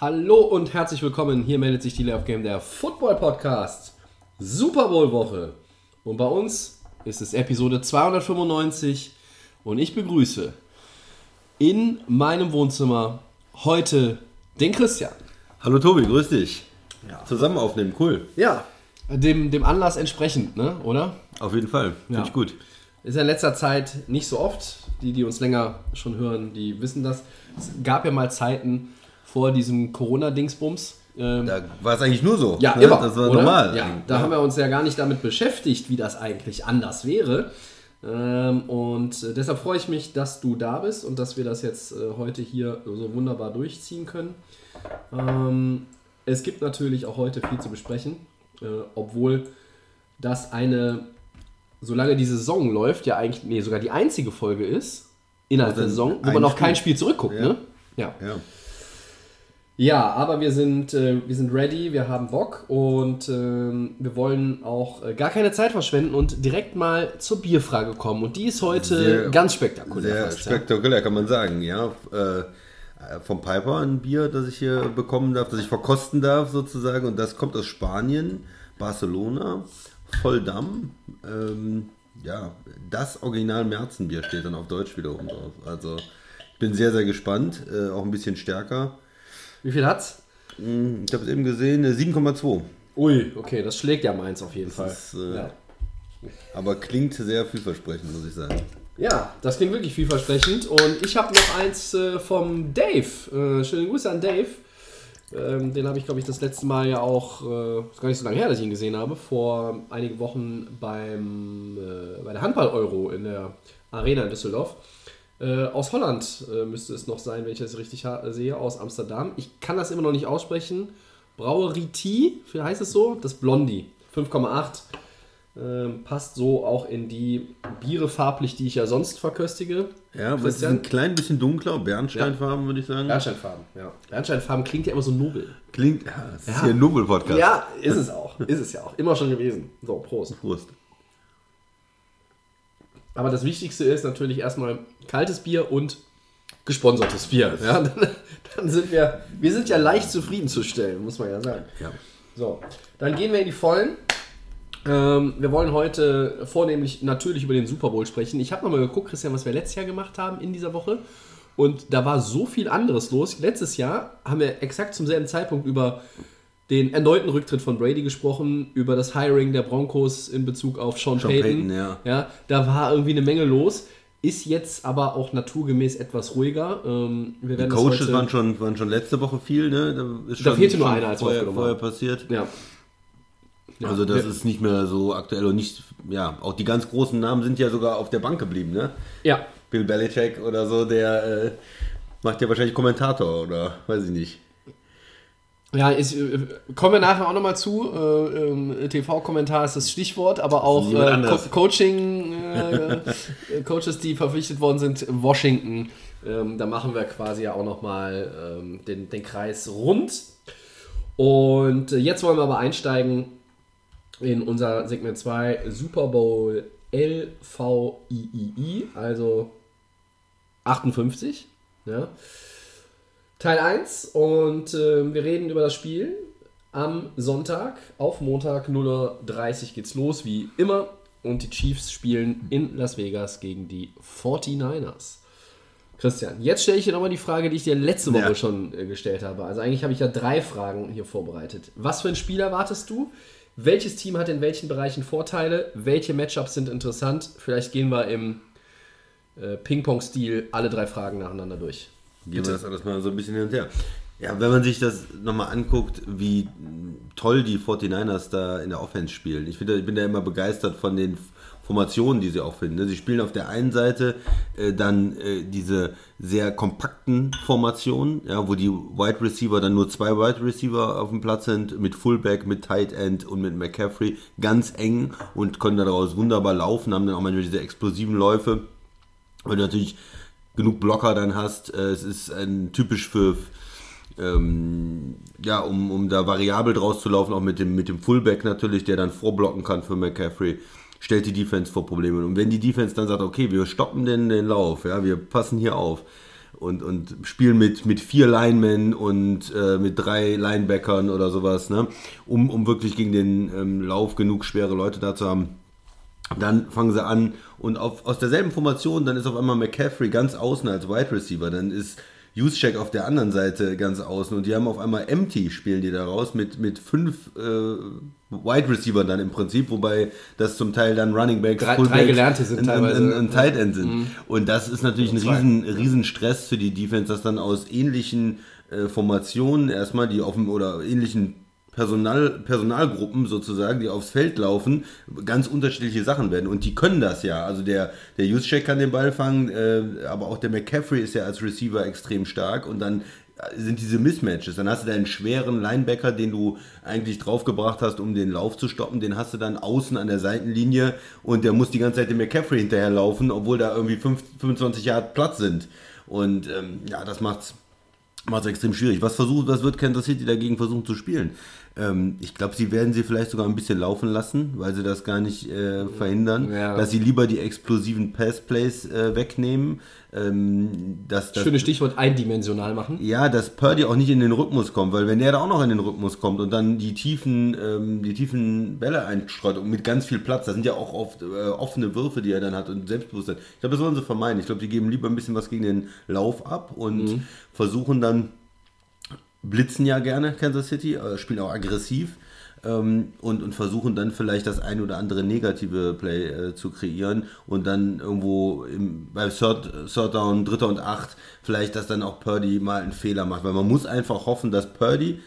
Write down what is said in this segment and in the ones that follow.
Hallo und herzlich willkommen. Hier meldet sich die Lay of Game, der Football Podcast. Super Bowl Woche. Und bei uns ist es Episode 295 und ich begrüße in meinem Wohnzimmer heute den Christian. Hallo Tobi, grüß dich. Zusammen aufnehmen, cool. Ja, dem, dem Anlass entsprechend, ne? oder? Auf jeden Fall, finde Ja. ich gut. Ist ja in letzter Zeit nicht so oft. Die, die uns länger schon hören, die wissen das. Es gab ja mal Zeiten vor diesem Corona-Dingsbums. Ähm, Da war es eigentlich nur so. Ja, ne? immer. Das war oder? normal. Ja, da haben wir uns ja gar nicht damit beschäftigt, wie das eigentlich anders wäre. Ähm, und äh, deshalb freue ich mich, dass du da bist und dass wir das jetzt äh, heute hier so wunderbar durchziehen können. Ähm, es gibt natürlich auch heute viel zu besprechen, äh, obwohl das eine, solange die Saison läuft, ja eigentlich, nee, sogar die einzige Folge ist innerhalb der Also Saison, wo man auf kein Spiel. Spiel zurückguckt. Ja. Ne? Ja. Ja. Ja, aber wir sind, äh, wir sind ready, wir haben Bock und ähm, wir wollen auch äh, gar keine Zeit verschwenden und direkt mal zur Bierfrage kommen. Und die ist heute Sehr- ganz spektakulär. Sehr fast, ja. spektakulär, kann man sagen. Ja, äh, vom Piper ein Bier, das ich hier bekommen darf, das ich verkosten darf sozusagen. Und das kommt aus Spanien, Barcelona, Volldamm. Ähm, ja, das Original Märzenbier steht dann auf Deutsch wieder oben drauf. Also ich bin sehr, sehr gespannt. Äh, auch ein bisschen stärker. Wie viel hat's? Ich habe es eben gesehen, äh, 7,2. Ui, okay, das schlägt ja meins auf jeden Fall. ist, äh, ja. Aber klingt sehr vielversprechend, muss ich sagen. ja, das klingt wirklich vielversprechend. Und ich habe noch eins äh, vom Dave. Äh, schönen Gruß an Dave. Ähm, den habe ich, glaube ich, das letzte Mal ja auch, äh, ist gar nicht so lange her, dass ich ihn gesehen habe, vor einigen Wochen beim, äh, bei der Handball-Euro in der Arena in Düsseldorf. Äh, aus Holland äh, müsste es noch sein, wenn ich das richtig sehe, aus Amsterdam. Ich kann das immer noch nicht aussprechen. Brauerie Tea, wie heißt es so? Das Blondie. 5,8. Ähm, passt so auch in die Biere farblich, die ich ja sonst verköstige. Ja, aber es ist ein klein bisschen dunkler, Bernsteinfarben, würde ich sagen. Bernsteinfarben, ja. Bernsteinfarben klingt ja immer so nobel. Klingt, ja, ist Ja. hier ein Nobel-Podcast. Ja, ist es auch. Ist es ja auch. Immer schon gewesen. So, Prost. Prost. Aber das Wichtigste ist natürlich erstmal kaltes Bier und gesponsertes Bier. Ja, dann, dann sind wir, wir sind ja leicht zufriedenzustellen, muss man ja sagen. Ja. So, dann gehen wir in die Vollen. Ähm, wir wollen heute vornehmlich natürlich über den Super Bowl sprechen. Ich habe nochmal geguckt, Christian, was wir letztes Jahr gemacht haben in dieser Woche. Und da war so viel anderes los. Letztes Jahr haben wir exakt zum selben Zeitpunkt über den erneuten Rücktritt von Brady gesprochen, über das Hiring der Broncos in Bezug auf Sean, Sean Payton. Payton, ja. ja. Da war irgendwie eine Menge los. Ist jetzt aber auch naturgemäß etwas ruhiger. Ähm, wir Die werden das Coaches heute- waren schon, waren schon letzte Woche viel, ne? Da, ist Da schon, fehlte nur schon einer, als vorher, vorher passiert. Ja. Ja, Also das wir- ist nicht mehr so aktuell und nicht, ja, auch die ganz großen Namen sind ja sogar auf der Bank geblieben, ne? Ja, Bill Belichick oder so, der äh, macht ja wahrscheinlich Kommentator oder weiß ich nicht. Ja, ist, äh, kommen wir nachher auch nochmal zu. Äh, ähm, TV-Kommentar ist das Stichwort, aber auch äh. Co Coaching, äh, Coaches, die verpflichtet worden sind, Washington. Ähm, da machen wir quasi ja auch nochmal ähm, den, den Kreis rund. Und jetzt wollen wir aber einsteigen in unser Segment 2 Super Bowl LVIII, also 58. Ja. Teil 1 und äh, wir reden über das Spiel am Sonntag. Auf Montag 0.30 Uhr geht's los, wie immer. Und die Chiefs spielen in Las Vegas gegen die 49ers. Christian, jetzt stelle ich dir nochmal die Frage, die ich dir letzte Woche Ja. schon äh, gestellt habe. Also eigentlich habe ich ja drei Fragen hier vorbereitet. Was für ein Spiel erwartest du? Welches Team hat in welchen Bereichen Vorteile? Welche Matchups sind interessant? Vielleicht gehen wir im äh, Ping-Pong-Stil alle drei Fragen nacheinander durch. Gehen wir das alles mal so ein bisschen hin und her. Ja, wenn man sich das nochmal anguckt, wie toll die 49ers da in der Offense spielen. Ich, finde, ich bin da immer begeistert von den Formationen, die sie auch finden. ne? Sie spielen auf der einen Seite äh, dann äh, diese sehr kompakten Formationen, ja, wo die Wide Receiver dann nur zwei Wide Receiver auf dem Platz sind, mit Fullback, mit Tight End und mit McCaffrey, ganz eng und können daraus wunderbar laufen, haben dann auch manchmal diese explosiven Läufe, weil du natürlich genug Blocker dann hast. Äh, es ist ein typisch für ähm, ja, um, um da variabel draus zu laufen, auch mit dem, mit dem Fullback natürlich, der dann vorblocken kann für McCaffrey, stellt die Defense vor Probleme. Und wenn die Defense dann sagt, okay, wir stoppen den, den Lauf, ja, wir passen hier auf und, und spielen mit, mit vier Linemen und äh, mit drei Linebackern oder sowas, ne, um, um wirklich gegen den ähm, Lauf genug schwere Leute da zu haben, dann fangen sie an und auf, aus derselben Formation, dann ist auf einmal McCaffrey ganz außen als Wide Receiver, dann ist Juszczyk auf der anderen Seite ganz außen und die haben auf einmal Empty spielen die da raus mit, mit fünf äh, Wide Receiver dann im Prinzip, wobei das zum Teil dann Running Backs, Drei- Fullbacks drei Gelernte sind und- teilweise. und, und Tight End sind. Und das ist natürlich ein riesen, riesen Stress für die Defense, dass dann aus ähnlichen äh, Formationen erstmal, die auf dem oder ähnlichen Personal, Personalgruppen sozusagen, die aufs Feld laufen, ganz unterschiedliche Sachen werden. Und die können das ja. Also der, der Juszczyk kann den Ball fangen, äh, aber auch der McCaffrey ist ja als Receiver extrem stark. Und dann sind diese Mismatches. Dann hast du deinen schweren Linebacker, den du eigentlich draufgebracht hast, um den Lauf zu stoppen. Den hast du dann außen an der Seitenlinie und der muss die ganze Zeit dem McCaffrey hinterherlaufen, obwohl da irgendwie fünf- 25 Yard Platz sind. Und ähm, ja, das macht's macht es extrem schwierig. Was versucht, was wird Kansas City dagegen versuchen zu spielen? Ähm, ich glaube, sie werden sie vielleicht sogar ein bisschen laufen lassen, weil sie das gar nicht äh, verhindern. Ja. Dass sie lieber die explosiven Pass-Plays äh, wegnehmen. Ähm, dass, dass, Schönes Stichwort eindimensional machen. ja, dass Purdy auch nicht in den Rhythmus kommt, weil wenn der da auch noch in den Rhythmus kommt und dann die tiefen, ähm, die tiefen Bälle einstreut und mit ganz viel Platz, da sind ja auch oft äh, offene Würfe, die er dann hat und Selbstbewusstsein. Ich glaube, das wollen sie vermeiden. Ich glaube, die geben lieber ein bisschen was gegen den Lauf ab und versuchen dann blitzen ja gerne Kansas City, äh, spielen auch aggressiv ähm, und, und versuchen dann vielleicht das ein oder andere negative Play äh, zu kreieren und dann irgendwo im, bei Third, Third Down, Dritter und Acht vielleicht, dass dann auch Purdy mal einen Fehler macht, weil man muss einfach hoffen, dass Purdy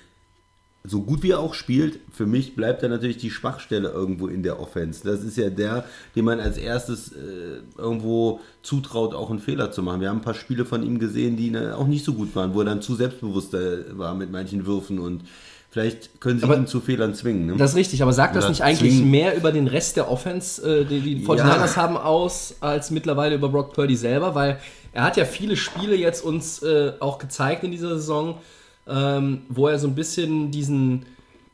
so gut wie er auch spielt, für mich bleibt er natürlich die Schwachstelle irgendwo in der Offense. Das ist ja der, dem man als erstes äh, irgendwo zutraut, auch einen Fehler zu machen. Wir haben ein paar Spiele von ihm gesehen, die ne, auch nicht so gut waren, wo er dann zu selbstbewusst äh, war mit manchen Würfen und vielleicht können sie Aber ihn zu Fehlern zwingen. Ne? Das ist richtig, aber sagt das Oder nicht eigentlich zwingen. mehr über den Rest der Offense, äh, die die 49ers haben, aus, als mittlerweile über Brock Purdy selber? Weil er hat ja viele Spiele jetzt uns äh, auch gezeigt in dieser Saison, ähm, wo er so ein bisschen diesen,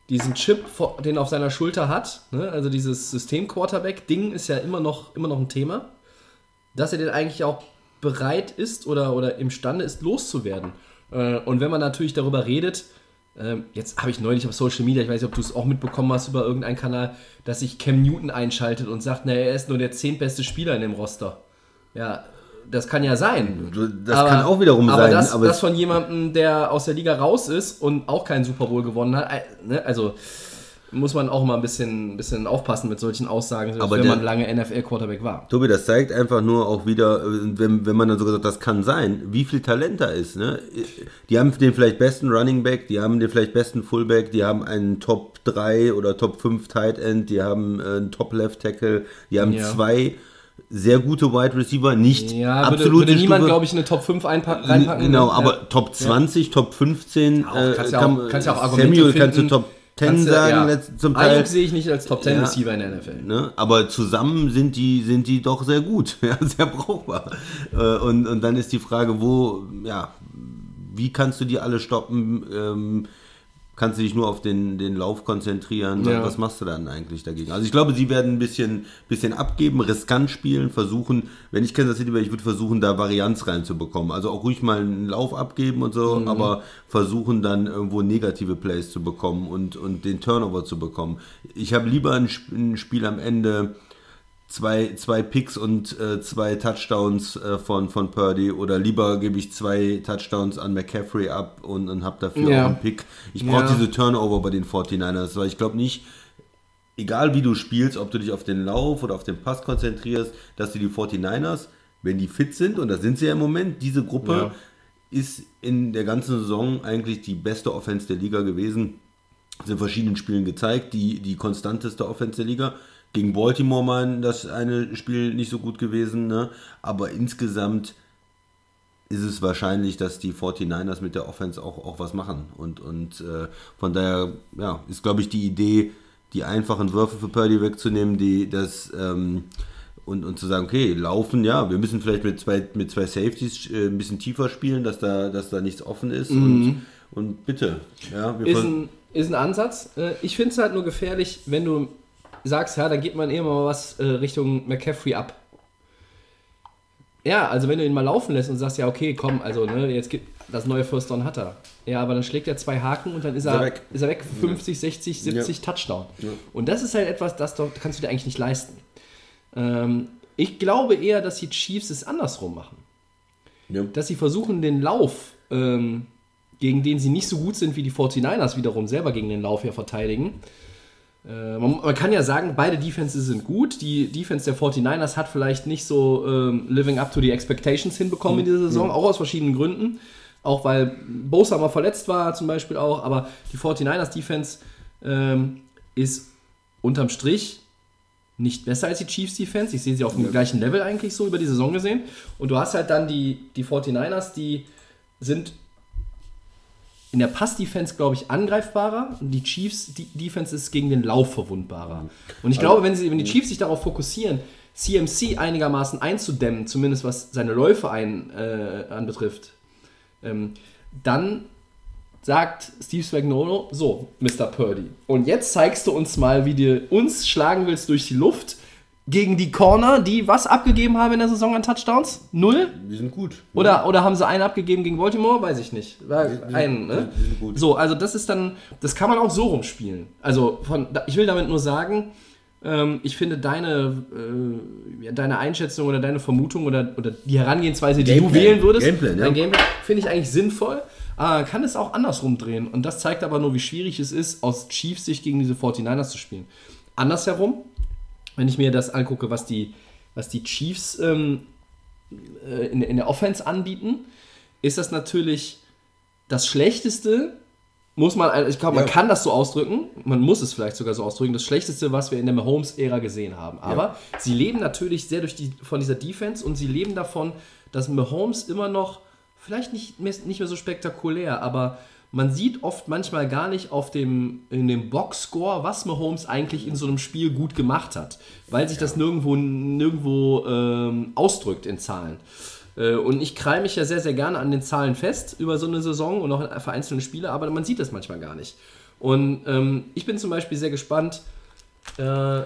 diesen Chip, den er auf seiner Schulter hat, ne? also dieses System-Quarterback-Ding ist ja immer noch, immer noch ein Thema, dass er den eigentlich auch bereit ist oder, oder imstande ist, loszuwerden. Äh, und wenn man natürlich darüber redet, ähm, jetzt habe ich neulich auf Social Media, ich weiß nicht, ob du es auch mitbekommen hast über irgendeinen Kanal, dass sich Cam Newton einschaltet und sagt, naja, er ist nur der zehntbeste Spieler in dem Roster. Ja, das kann ja sein. Das kann auch wiederum aber sein, Das, aber das von jemandem, der aus der Liga raus ist und auch keinen Super Bowl gewonnen hat, äh, ne, also muss man auch mal ein bisschen, bisschen aufpassen mit solchen Aussagen, Aber wenn der- man lange NFL-Quarterback war. Tobi, das zeigt einfach nur auch wieder, wenn, wenn man dann sogar sagt, das kann sein, wie viel Talent da ist. Ne? Die haben den vielleicht besten Running Back, die haben den vielleicht besten Fullback, die haben einen Top 3 oder Top 5 Tight End, die haben äh, einen Top Left Tackle, die haben Ja. zwei sehr gute Wide Receiver, nicht Ja, würde, absolute würde niemand, glaube ich, eine Top 5 einpacken, reinpacken. Genau, ne? aber Ja. Top 20, Top 15, Auch, äh, kannst ja auch- kannst ja auch Argumente Samuel kannst du finden. Top 10 Kannst du- sagen, ja. zum Teil. Ayuk sehe ich nicht als Top 10 Ja. Receiver in der NFL. Ne? Aber zusammen sind die, sind die doch sehr gut, ja, sehr brauchbar. Äh, Und, und dann ist die Frage, wo, ja, wie kannst du die alle stoppen? Ähm, kannst du dich nur auf den, den Lauf konzentrieren? Ja. Was machst du dann eigentlich dagegen? Also ich glaube, sie werden ein bisschen, bisschen abgeben, riskant spielen, versuchen, wenn ich Kansas City wäre, ich würde versuchen, da Varianz reinzubekommen. Also auch ruhig mal einen Lauf abgeben und so, aber versuchen dann irgendwo negative Plays zu bekommen und, und den Turnover zu bekommen. Ich habe lieber ein, ein Spiel am Ende zwei, zwei Picks und äh, zwei Touchdowns äh, von, von Purdy oder lieber gebe ich zwei Touchdowns an McCaffrey ab und, und habe dafür Ja. auch einen Pick. Ich brauche Ja. diese Turnover bei den 49ers, weil ich glaube nicht, egal wie du spielst, ob du dich auf den Lauf oder auf den Pass konzentrierst, dass du die 49ers, wenn die fit sind, und da sind sie ja im Moment, diese Gruppe Ja. ist in der ganzen Saison eigentlich die beste Offense der Liga gewesen. In verschiedenen Spielen gezeigt, die, die konstanteste Offense der Liga. Gegen Baltimore mal das eine Spiel nicht so gut gewesen, ne? aber insgesamt ist es wahrscheinlich, dass die 49ers mit der Offense auch, auch was machen. Und, und äh, von daher ja, ist, glaube ich, die Idee, die einfachen Würfe für Purdy wegzunehmen, die das ähm, und, und zu sagen, okay, laufen, ja, wir müssen vielleicht mit zwei, mit zwei Safeties äh, ein bisschen tiefer spielen, dass da, dass da nichts offen ist. Und, und bitte, ja, Ist ein, ist ein Ansatz. Äh, Ich finde es halt nur gefährlich, wenn du sagst, ja, dann geht man immer mal was äh, Richtung McCaffrey ab. Ja, also wenn du ihn mal laufen lässt und sagst, ja, okay, komm, also ne, jetzt gibt das neue First Down hat er. Ja, aber dann schlägt er zwei Haken und dann ist, er, er weg. ist er weg 50, 60, 70 Touchdown. Und das ist halt etwas, das kannst du dir eigentlich nicht leisten. Ähm, ich glaube eher, dass die Chiefs es andersrum machen ja. dass sie versuchen, den Lauf, ähm, gegen den sie nicht so gut sind wie die 49ers wiederum selber gegen den Lauf ja verteidigen. Äh, man, man kann ja sagen, beide Defenses sind gut. Die Defense der 49ers hat vielleicht nicht so ähm, living up to the expectations hinbekommen in dieser Saison, auch aus verschiedenen Gründen. Auch weil Bosa mal verletzt war zum Beispiel auch, aber die 49ers Defense ähm, ist unterm Strich nicht besser als die Chiefs Defense. Ich sehe sie auf dem gleichen Level eigentlich so über die Saison gesehen. Und du hast halt dann die, die 49ers, die sind in der Pass-Defense, glaube ich, angreifbarer. Und die Chiefs die Defense ist gegen den Lauf verwundbarer. Und ich glaube, wenn, sie, wenn die Chiefs sich darauf fokussieren, CMC einigermaßen einzudämmen, zumindest was seine Läufe ein, äh, anbetrifft, ähm, dann sagt Steve Spagnuolo, so, Mr. Purdy, und jetzt zeigst du uns mal, wie du uns schlagen willst durch die Luft gegen die Corner, die was abgegeben haben in der Saison an Touchdowns? Null? Die sind gut. Oder, oder haben sie einen abgegeben gegen Baltimore? Weiß ich nicht. Einen, ne? die sind gut. So, also das ist dann, das kann man auch so rumspielen. Also von, ich will damit nur sagen, ähm, ich finde deine, äh, deine Einschätzung oder deine Vermutung oder, oder die Herangehensweise, die du Gameplan. wählen würdest, Gameplan, ja. Gameplan, finde ich eigentlich sinnvoll. Man kann es auch andersrum drehen. Und das zeigt aber nur, wie schwierig es ist, aus Chiefs Sicht gegen diese 49ers zu spielen. Andersherum, wenn ich mir das angucke, was die, was die Chiefs ähm, äh, in, in der Offense anbieten, ist das natürlich das Schlechteste, muss man, also ich glaube, man Ja. kann das so ausdrücken, man muss es vielleicht sogar so ausdrücken, das Schlechteste, was wir in der Mahomes-Ära gesehen haben. Aber sie leben natürlich sehr durch die, von dieser Defense und sie leben davon, dass Mahomes immer noch, vielleicht nicht mehr, nicht mehr so spektakulär, aber man sieht oft manchmal gar nicht auf dem, in dem Boxscore, was Mahomes eigentlich in so einem Spiel gut gemacht hat, weil sich das nirgendwo, nirgendwo ähm, ausdrückt in Zahlen. Äh, Und ich krall mich ja sehr, sehr gerne an den Zahlen fest über so eine Saison und auch für einzelne Spiele, aber man sieht das manchmal gar nicht. Und ähm, ich bin zum Beispiel sehr gespannt, äh,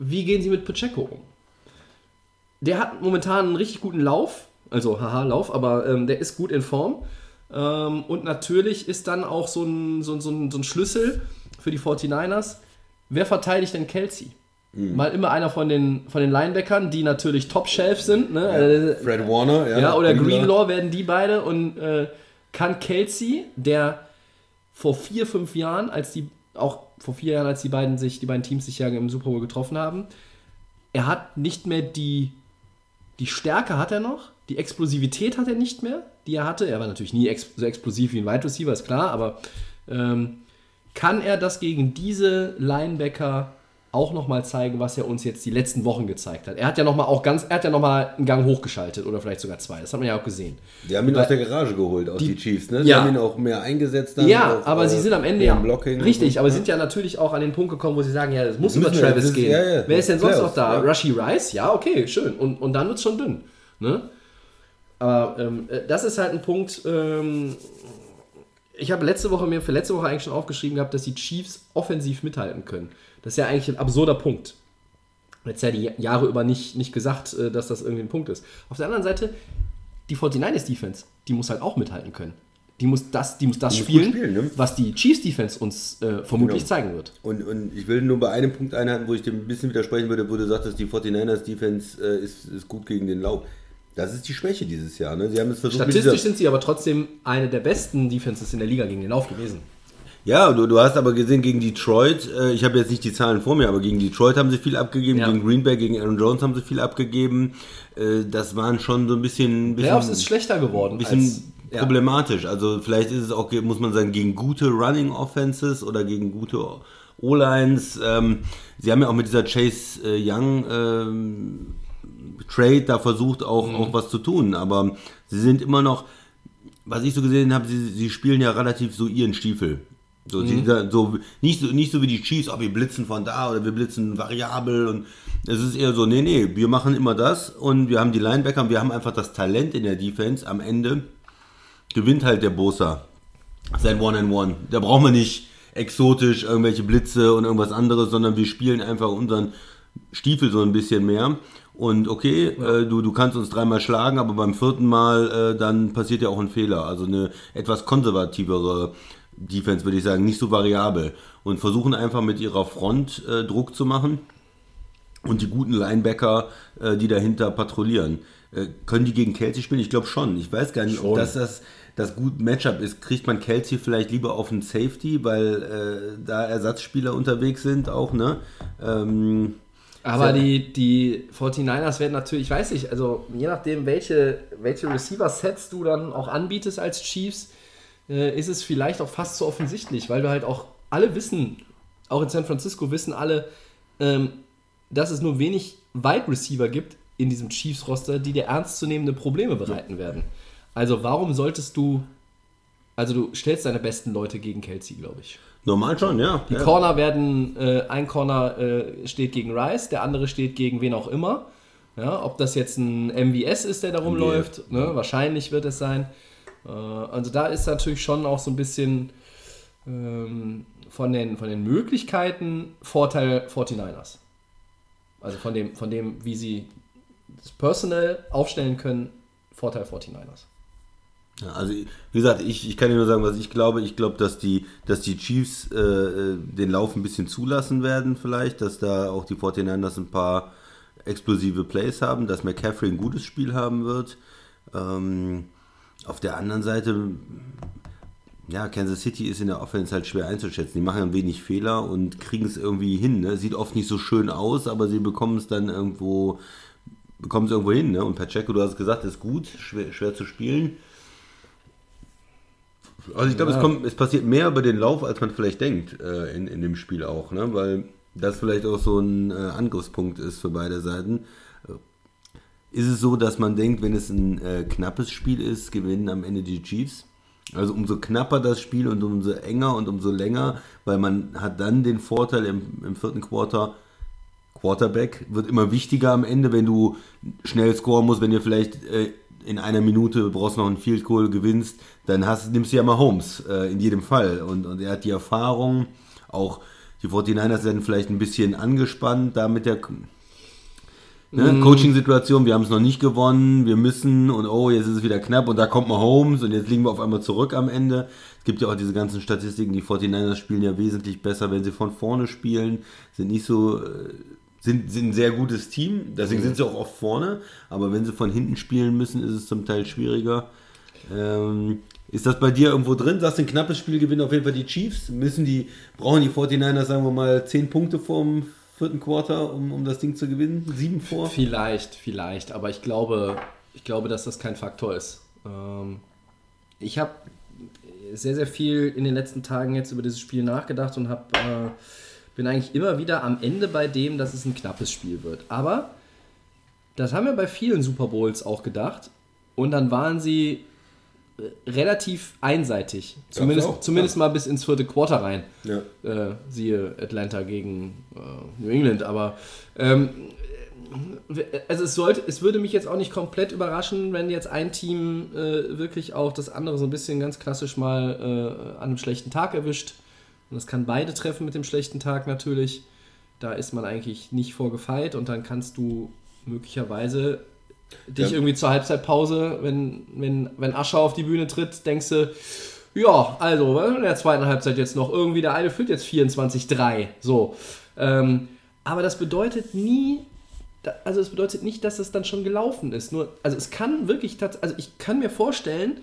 wie gehen sie mit Pacheco um? Der hat momentan einen richtig guten Lauf, also haha, Lauf, aber ähm, der ist gut in Form. Ähm, und natürlich ist dann auch so ein, so, ein, so, ein, so ein Schlüssel für die 49ers. Wer verteidigt denn Kelsey? Mal immer einer von den, von den Linebackern, die natürlich Top-Shelf sind. Ne? Äh, Fred Warner, ja. ja, oder Greenlaw. Greenlaw werden die beide und äh, kann Kelsey, der vor vier, fünf Jahren, als die, auch vor vier Jahren, als die beiden sich, die beiden Teams sich ja im Super Bowl getroffen haben, er hat nicht mehr die, die Stärke hat er noch, die Explosivität hat er nicht mehr, die er hatte. Er war natürlich nie ex so explosiv wie ein Wide Receiver, ist klar, aber ähm, kann er das gegen diese Linebacker auch nochmal zeigen, was er uns jetzt die letzten Wochen gezeigt hat? Er hat ja nochmal auch ganz, er hat ja nochmal einen Gang hochgeschaltet oder vielleicht sogar zwei. Das hat man ja auch gesehen. Die haben ihn aus der Garage geholt, aus die, Chiefs, ne? Sie Ja. haben ihn auch mehr eingesetzt. dann Ja, auf, aber äh, sie sind am Ende ja richtig, aber sind ja natürlich auch an den Punkt gekommen, wo sie sagen, ja, das muss über wir, Travis ist- gehen. ja, ja, Wer ist denn sonst noch da? ja. Rushy Rice? Ja, okay, schön. Und, und dann wird es schon dünn. Ne? Aber ähm, äh, das ist halt ein Punkt. Ähm, ich habe letzte Woche mir für letzte Woche eigentlich schon aufgeschrieben gehabt, dass die Chiefs offensiv mithalten können. Das ist ja eigentlich ein absurder Punkt. Jetzt ja die Jahre über nicht, nicht gesagt, äh, dass das irgendwie ein Punkt ist. Auf der anderen Seite, die 49ers Defense, die muss halt auch mithalten können. Die muss das, die muss das Die spielen, spielen, ne? was die Chiefs Defense uns äh, vermutlich Genau. zeigen wird. Und, und ich will nur bei einem Punkt einhalten, wo ich dem ein bisschen widersprechen würde, wo du sagtest, die 49ers Defense äh, ist, ist gut gegen den Lauf. Das ist die Schwäche dieses Jahr. Ne? Sie haben es versucht Statistisch sind sie aber trotzdem eine der besten Defenses in der Liga gegen den Lauf gewesen. Ja, du, du hast aber gesehen gegen Detroit, äh, ich habe jetzt nicht die Zahlen vor mir, aber gegen Detroit haben sie viel abgegeben, Ja. gegen Green Bay, gegen Aaron Jones haben sie viel abgegeben. Äh, das waren schon so ein bisschen, bisschen Playoffs ist schlechter geworden. ein bisschen als, ja. problematisch. Also vielleicht ist es auch, muss man sagen, gegen gute Running Offenses oder gegen gute O-Lines. Ähm, sie haben ja auch mit dieser Chase äh, Young ähm, Trade da versucht auch, auch was zu tun, aber sie sind immer noch, was ich so gesehen habe, sie, sie spielen ja relativ so ihren Stiefel. So, sie, so, nicht so, nicht so wie die Chiefs, oh, wir blitzen von da oder wir blitzen variabel und es ist eher so, nee, nee, wir machen immer das und wir haben die Linebacker und wir haben einfach das Talent in der Defense. Am Ende gewinnt halt der Bosa sein One-and-One. Da brauchen wir nicht exotisch irgendwelche Blitze und irgendwas anderes, sondern wir spielen einfach unseren Stiefel so ein bisschen mehr. Und okay, äh, du, du kannst uns dreimal schlagen, aber beim vierten Mal äh, dann passiert ja auch ein Fehler. Also eine etwas konservativere Defense, würde ich sagen, nicht so variabel. Und versuchen einfach mit ihrer Front äh, Druck zu machen und die guten Linebacker, äh, die dahinter patrouillieren. Äh, können die gegen Kelsey spielen? Ich glaube schon. Ich weiß gar nicht, ob Schon. das das, das gut Matchup ist. Kriegt man Kelsey vielleicht lieber auf einen Safety, weil äh, da Ersatzspieler unterwegs sind auch, ne? Ähm, Aber die, die 49ers werden natürlich, ich weiß nicht, also je nachdem, welche, welche Receiver-Sets du dann auch anbietest als Chiefs, äh, ist es vielleicht auch fast so offensichtlich, weil du halt auch alle wissen, auch in San Francisco wissen alle, ähm, dass es nur wenig Wide Receiver gibt in diesem Chiefs-Roster, die dir ernstzunehmende Probleme bereiten werden. Also warum solltest du, also du stellst deine besten Leute gegen Kelsey, glaube ich. Normal schon, ja. Die ja. Corner werden, äh, ein Corner äh, steht gegen Rice, der andere steht gegen wen auch immer. Ja, ob das jetzt ein MVS ist, der da rumläuft, ne? wahrscheinlich wird es sein. Äh, also da ist natürlich schon auch so ein bisschen ähm, von, den, von den Möglichkeiten Vorteil 49ers. Also von dem, von dem, wie sie das Personal aufstellen können, Vorteil 49ers. Also wie gesagt, ich, ich kann dir nur sagen, was ich glaube. Ich glaube, dass die, dass die Chiefs äh, äh, den Lauf ein bisschen zulassen werden vielleicht, dass da auch die 49ers ein paar explosive Plays haben, dass McCaffrey ein gutes Spiel haben wird. Ähm, auf der anderen Seite, ja, Kansas City ist in der Offense halt schwer einzuschätzen. Die machen ein wenig Fehler und kriegen es irgendwie hin. Ne? Sieht oft nicht so schön aus, aber sie bekommen es dann irgendwo, bekommen es irgendwo hin. Ne? Und Pacheco, du hast gesagt, ist gut, schwer, schwer zu spielen. Also ich glaube, Ja. es, kommt, es passiert mehr über den Lauf, als man vielleicht denkt äh, in, in dem Spiel auch, ne? weil das vielleicht auch so ein äh, Angriffspunkt ist für beide Seiten. Äh, Ist es so, dass man denkt, wenn es ein äh, knappes Spiel ist, gewinnen am Ende die Chiefs? Also umso knapper das Spiel und umso enger und umso länger, weil man hat dann den Vorteil im, im vierten Quarter, Quarterback wird immer wichtiger am Ende, wenn du schnell scoren musst, wenn ihr vielleicht äh, in einer Minute brauchst noch einen Field Goal gewinnst, dann hast, nimmst du ja mal Holmes äh, in jedem Fall. Und, und er hat die Erfahrung, auch die 49ers werden vielleicht ein bisschen angespannt da mit der ne, Coaching-Situation, wir haben es noch nicht gewonnen, wir müssen. Und oh, jetzt ist es wieder knapp. Und da kommt mal Holmes und jetzt liegen wir auf einmal zurück am Ende. Es gibt ja auch diese ganzen Statistiken, die 49ers spielen ja wesentlich besser, wenn sie von vorne spielen, sind nicht so, äh, sind, sind ein sehr gutes Team, deswegen sind sie auch oft vorne, aber wenn sie von hinten spielen müssen, ist es zum Teil schwieriger. Ähm, ist das bei dir irgendwo drin? Sagst du, ein knappes Spiel gewinnen auf jeden Fall die Chiefs? Müssen die, brauchen die 49ers, sagen wir mal, 10 Punkte vorm vierten Quarter, um, um das Ding zu gewinnen? Sieben vor? Vielleicht, vielleicht, aber ich glaube, ich glaube, dass das kein Faktor ist. Ähm, ich habe sehr, sehr viel in den letzten Tagen jetzt über dieses Spiel nachgedacht und hab, äh, bin eigentlich immer wieder am Ende bei dem, dass es ein knappes Spiel wird. Aber das haben wir bei vielen Super Bowls auch gedacht und dann waren sie relativ einseitig. Zumindest, auch, zumindest mal bis ins vierte Quarter rein Ja. äh, siehe Atlanta gegen äh, New England, aber ähm, äh, also es sollte, es würde mich jetzt auch nicht komplett überraschen, wenn jetzt ein Team äh, wirklich auch das andere so ein bisschen ganz klassisch mal äh, an einem schlechten Tag erwischt. Und das kann beide treffen mit dem schlechten Tag natürlich. Da ist man eigentlich nicht vorgefeit und dann kannst du möglicherweise dich Ja. irgendwie zur Halbzeitpause, wenn, wenn, wenn Ascher auf die Bühne tritt, denkst du, ja, also in der zweiten Halbzeit jetzt noch irgendwie, der eine führt jetzt 24-3. So. Ähm, aber das bedeutet nie, also es bedeutet nicht, dass es dann schon gelaufen ist. Nur, also es kann wirklich, also ich kann mir vorstellen,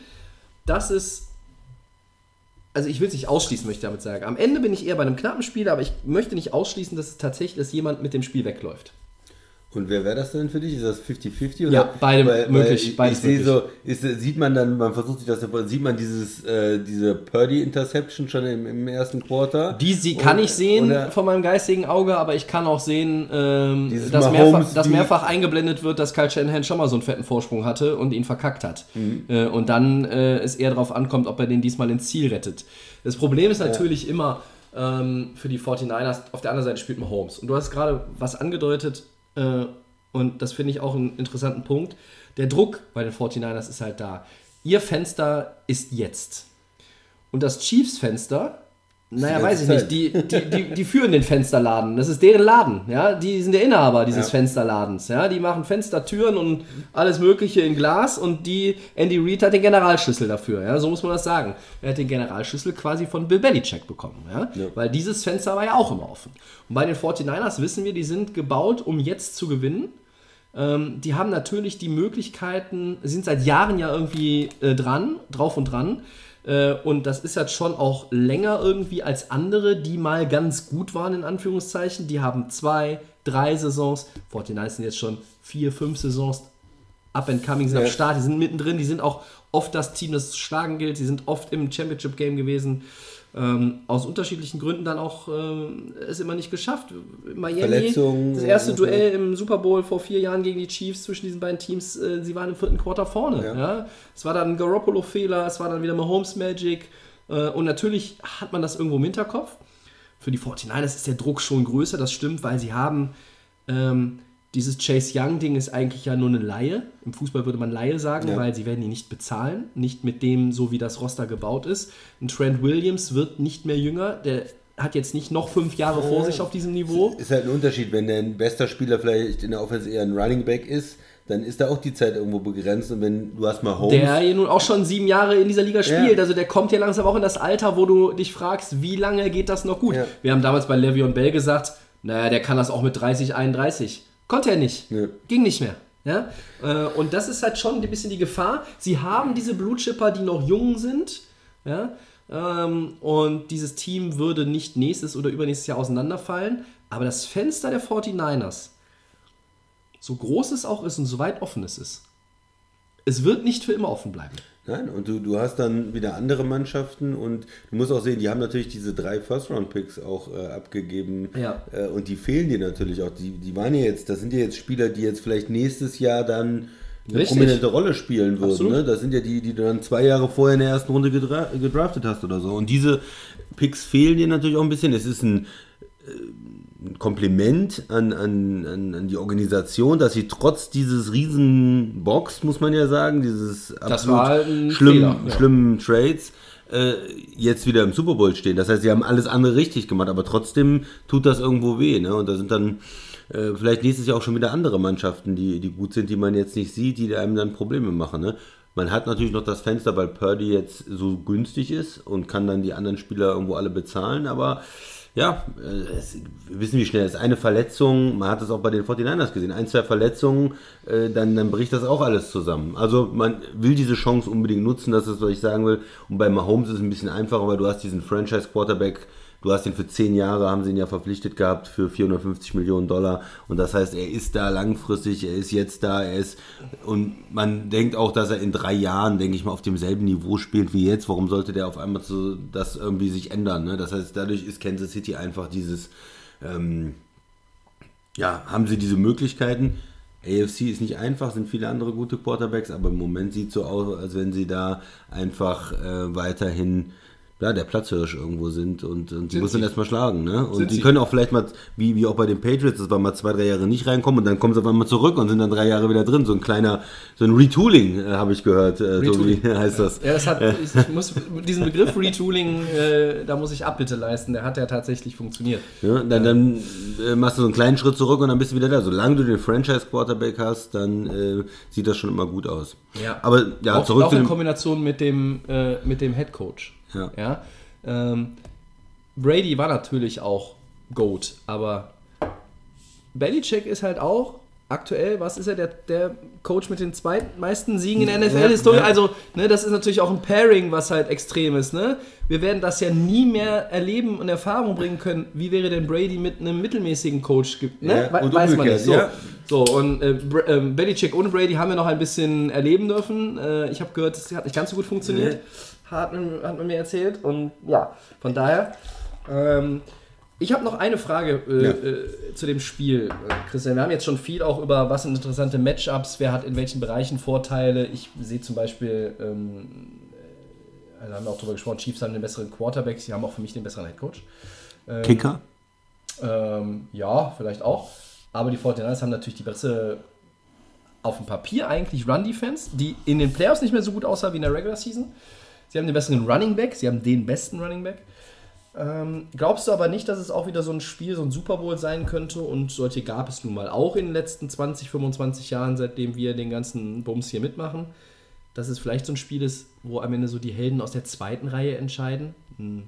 dass es, also ich will es nicht ausschließen, möchte ich damit sagen. Am Ende bin ich eher bei einem knappen Spiel, aber ich möchte nicht ausschließen, dass es tatsächlich, dass jemand mit dem Spiel wegläuft. Und wer wäre das denn für dich? Ist das 50-50? oder? Ja, beide möglich, ich, beides ich sehe so, ist, sieht man dann, man versucht sich das, sieht man dieses, äh, diese Purdy-Interception schon im, im ersten Quarter? Die sie kann Und- ich sehen oder- von meinem geistigen Auge, aber ich kann auch sehen, ähm, dass, mehrfach, dass mehrfach eingeblendet wird, dass Kyle Shanahan schon mal so einen fetten Vorsprung hatte und ihn verkackt hat. Mhm. Äh, und dann äh, es eher darauf ankommt, ob er den diesmal ins Ziel rettet. Das Problem ist natürlich immer ähm, für die 49ers, auf der anderen Seite spielt Mahomes. Und du hast gerade was angedeutet, äh, und das finde ich auch einen interessanten Punkt. Der Druck bei den 49ers ist halt da. Ihr Fenster ist jetzt. Und das Chiefs-Fenster, naja, die weiß ich nicht, die, die, die, die führen den Fensterladen. Das ist deren Laden, ja. Die sind der Inhaber dieses Ja. Fensterladens, ja. Die machen Fenster, Türen und alles Mögliche in Glas und die, Andy Reid hat den Generalschlüssel dafür, ja. So muss man das sagen. Er hat den Generalschlüssel quasi von Bill Belichick bekommen, ja. Ja. Weil dieses Fenster war ja auch immer offen. Und bei den 49ers wissen wir, die sind gebaut, um jetzt zu gewinnen. Ähm, die haben natürlich die Möglichkeiten, sind seit Jahren ja irgendwie äh, dran, drauf und dran. Äh, und das ist jetzt schon auch länger irgendwie als andere, die mal ganz gut waren, in Anführungszeichen. Die haben zwei, drei Saisons. 49 sind jetzt schon vier, fünf Saisons up and coming, sind Ja. am Start, die sind mittendrin, die sind auch oft das Team, das zu schlagen gilt. Sie sind oft im Championship-Game gewesen. Ähm, aus unterschiedlichen Gründen dann auch ähm, es immer nicht geschafft. Miami, das erste Duell im Super Bowl vor vier Jahren gegen die Chiefs zwischen diesen beiden Teams, äh, sie waren im vierten Quarter vorne. Ja. Ja. Es war dann ein Garoppolo-Fehler, es war dann wieder Mahomes Magic äh, und natürlich hat man das irgendwo im Hinterkopf. Für die 49ers ist der Druck schon größer, das stimmt, weil sie haben ähm, dieses Chase Young-Ding ist eigentlich ja nur eine Laie. Im Fußball würde man Laie sagen, Ja. weil sie werden ihn nicht bezahlen. Nicht mit dem, so wie das Roster gebaut ist. Ein Trent Williams wird nicht mehr jünger. Der hat jetzt nicht noch fünf Jahre vor sich auf diesem Niveau. Ist halt ein Unterschied, wenn dein bester Spieler vielleicht in der Offense eher ein Running Back ist, dann ist da auch die Zeit irgendwo begrenzt und wenn du hast mal Holmes, Der ja nun auch schon sieben Jahre in dieser Liga spielt. Ja. Also der kommt ja langsam auch in das Alter, wo du dich fragst, wie lange geht das noch gut? Ja. Wir haben damals bei Le'Veon Bell gesagt, naja, der kann das auch mit 30, 31. Konnte er nicht. Ja. Ging nicht mehr. Ja? Äh, Und das ist halt schon ein bisschen die Gefahr. Sie haben diese Blutchipper, die noch jung sind. Ja? Ähm, Und dieses Team würde nicht nächstes oder übernächstes Jahr auseinanderfallen. Aber das Fenster der 49ers, so groß es auch ist und so weit offen es ist, es wird nicht für immer offen bleiben. Nein, und du, du hast dann wieder andere Mannschaften und du musst auch sehen, die haben natürlich diese drei First-Round-Picks auch äh, abgegeben Ja. äh, und die fehlen dir natürlich auch. Die, die waren ja jetzt, das sind ja jetzt Spieler, die jetzt vielleicht nächstes Jahr dann eine Richtig. prominente Rolle spielen würden. Ne? Das sind ja die, die du dann zwei Jahre vorher in der ersten Runde gedra gedraftet hast oder so. Und diese Picks fehlen dir natürlich auch ein bisschen. Es ist ein ein Kompliment an, an, an, die Organisation, dass sie trotz dieses riesen Box, muss man ja sagen, dieses absolut war halt ein schlimm, Fehler, ja. schlimmen Trades, äh, jetzt wieder im Super Bowl stehen. Das heißt, sie haben alles andere richtig gemacht, aber trotzdem tut das irgendwo weh. Ne? Und da sind dann äh, vielleicht nächstes Jahr auch schon wieder andere Mannschaften, die, die gut sind, die man jetzt nicht sieht, die einem dann Probleme machen. Ne? Man hat natürlich noch das Fenster, weil Purdy jetzt so günstig ist und kann dann die anderen Spieler irgendwo alle bezahlen, aber ja, äh, wir wissen, wie schnell es ist. Eine Verletzung, man hat es auch bei den 49ers gesehen, ein, zwei Verletzungen, äh, dann, dann bricht das auch alles zusammen. Also man will diese Chance unbedingt nutzen, das ist, was ich sagen will. Und bei Mahomes ist es ein bisschen einfacher, weil du hast diesen Franchise-Quarterback, du hast ihn für zehn Jahre, haben sie ihn ja verpflichtet gehabt für 450 Millionen Dollar. Und das heißt, er ist da langfristig, er ist jetzt da, er ist, und man denkt auch, dass er in drei Jahren, denke ich mal, auf demselben Niveau spielt wie jetzt. Warum sollte der auf einmal so, das irgendwie sich ändern? Ne? Das heißt, dadurch ist Kansas City einfach dieses, ähm, ja, haben sie diese Möglichkeiten. AFC ist nicht einfach, sind viele andere gute Quarterbacks, aber im Moment sieht es so aus, als wenn sie da einfach äh, weiterhin ja, der Platzhirsch irgendwo sind und, und die Sind muss man erstmal schlagen. Ne? Und Sind die sie. können auch vielleicht mal, wie, wie auch bei den Patriots, das war mal zwei, drei Jahre nicht reinkommen und dann kommen sie auf einmal zurück und sind dann drei Jahre wieder drin. So ein kleiner, so ein Retooling, äh, habe ich gehört, äh, Retooling. Tobi, heißt das. Ja, das hat, ich, ich muss diesen Begriff Retooling, äh, da muss ich Abbitte leisten, der hat ja tatsächlich funktioniert. Ja, dann dann äh, machst du so einen kleinen Schritt zurück und dann bist du wieder da. Solange du den Franchise-Quarterback hast, dann äh, sieht das schon immer gut aus. Ja. Aber ja, auch, zurück auch in. Kombination mit dem, äh, mit dem Head Coach. Ja. Ja? Ähm, Brady war natürlich auch GOAT, aber Belichick ist halt auch aktuell, was ist er, der, der Coach mit den zweitmeisten Siegen in der NFL-Historie? ja. Also, ne, das ist natürlich auch ein Pairing, was halt extrem ist. Ne? Wir werden das ja nie mehr erleben und Erfahrung bringen können. Wie wäre denn Brady mit einem mittelmäßigen Coach? Ne? Ja, und Weiß man nicht. So. ja. So, und äh, ähm, Belichick ohne Brady haben wir noch ein bisschen erleben dürfen. Äh, ich habe gehört, es hat nicht ganz so gut funktioniert. Hat, man- hat man mir erzählt. Und ja, von daher. Ähm, ich habe noch eine Frage äh, Ja. äh, zu dem Spiel, Christian. Wir haben jetzt schon viel auch über was sind interessante Matchups, wer hat in welchen Bereichen Vorteile. Ich sehe zum Beispiel, ähm, äh, da haben wir auch drüber gesprochen, Chiefs haben den besseren Quarterback, sie haben auch für mich den besseren Headcoach. Ähm, Kicker? ähm, ja, vielleicht auch. Aber die 49ers haben natürlich die bessere auf dem Papier eigentlich Run-Defense, die in den Playoffs nicht mehr so gut aussah wie in der Regular Season. Sie haben den besseren Running Back, sie haben den besten Running Back. Ähm, glaubst du aber nicht, dass es auch wieder so ein Spiel, so ein Super Bowl sein könnte? Und solche gab es nun mal auch in den letzten 20, 25 Jahren, seitdem wir den ganzen Bums hier mitmachen. Dass es vielleicht so ein Spiel ist, wo am Ende so die Helden aus der zweiten Reihe entscheiden. Hm,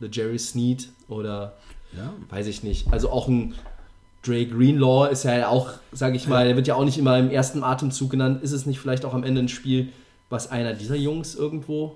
The Jerry Sneed oder Ja. weiß ich nicht. Also auch ein Dre Greenlaw ist ja auch, sage ich mal, der wird ja auch nicht immer im ersten Atemzug genannt. Ist es nicht vielleicht auch am Ende ein Spiel, was einer dieser Jungs irgendwo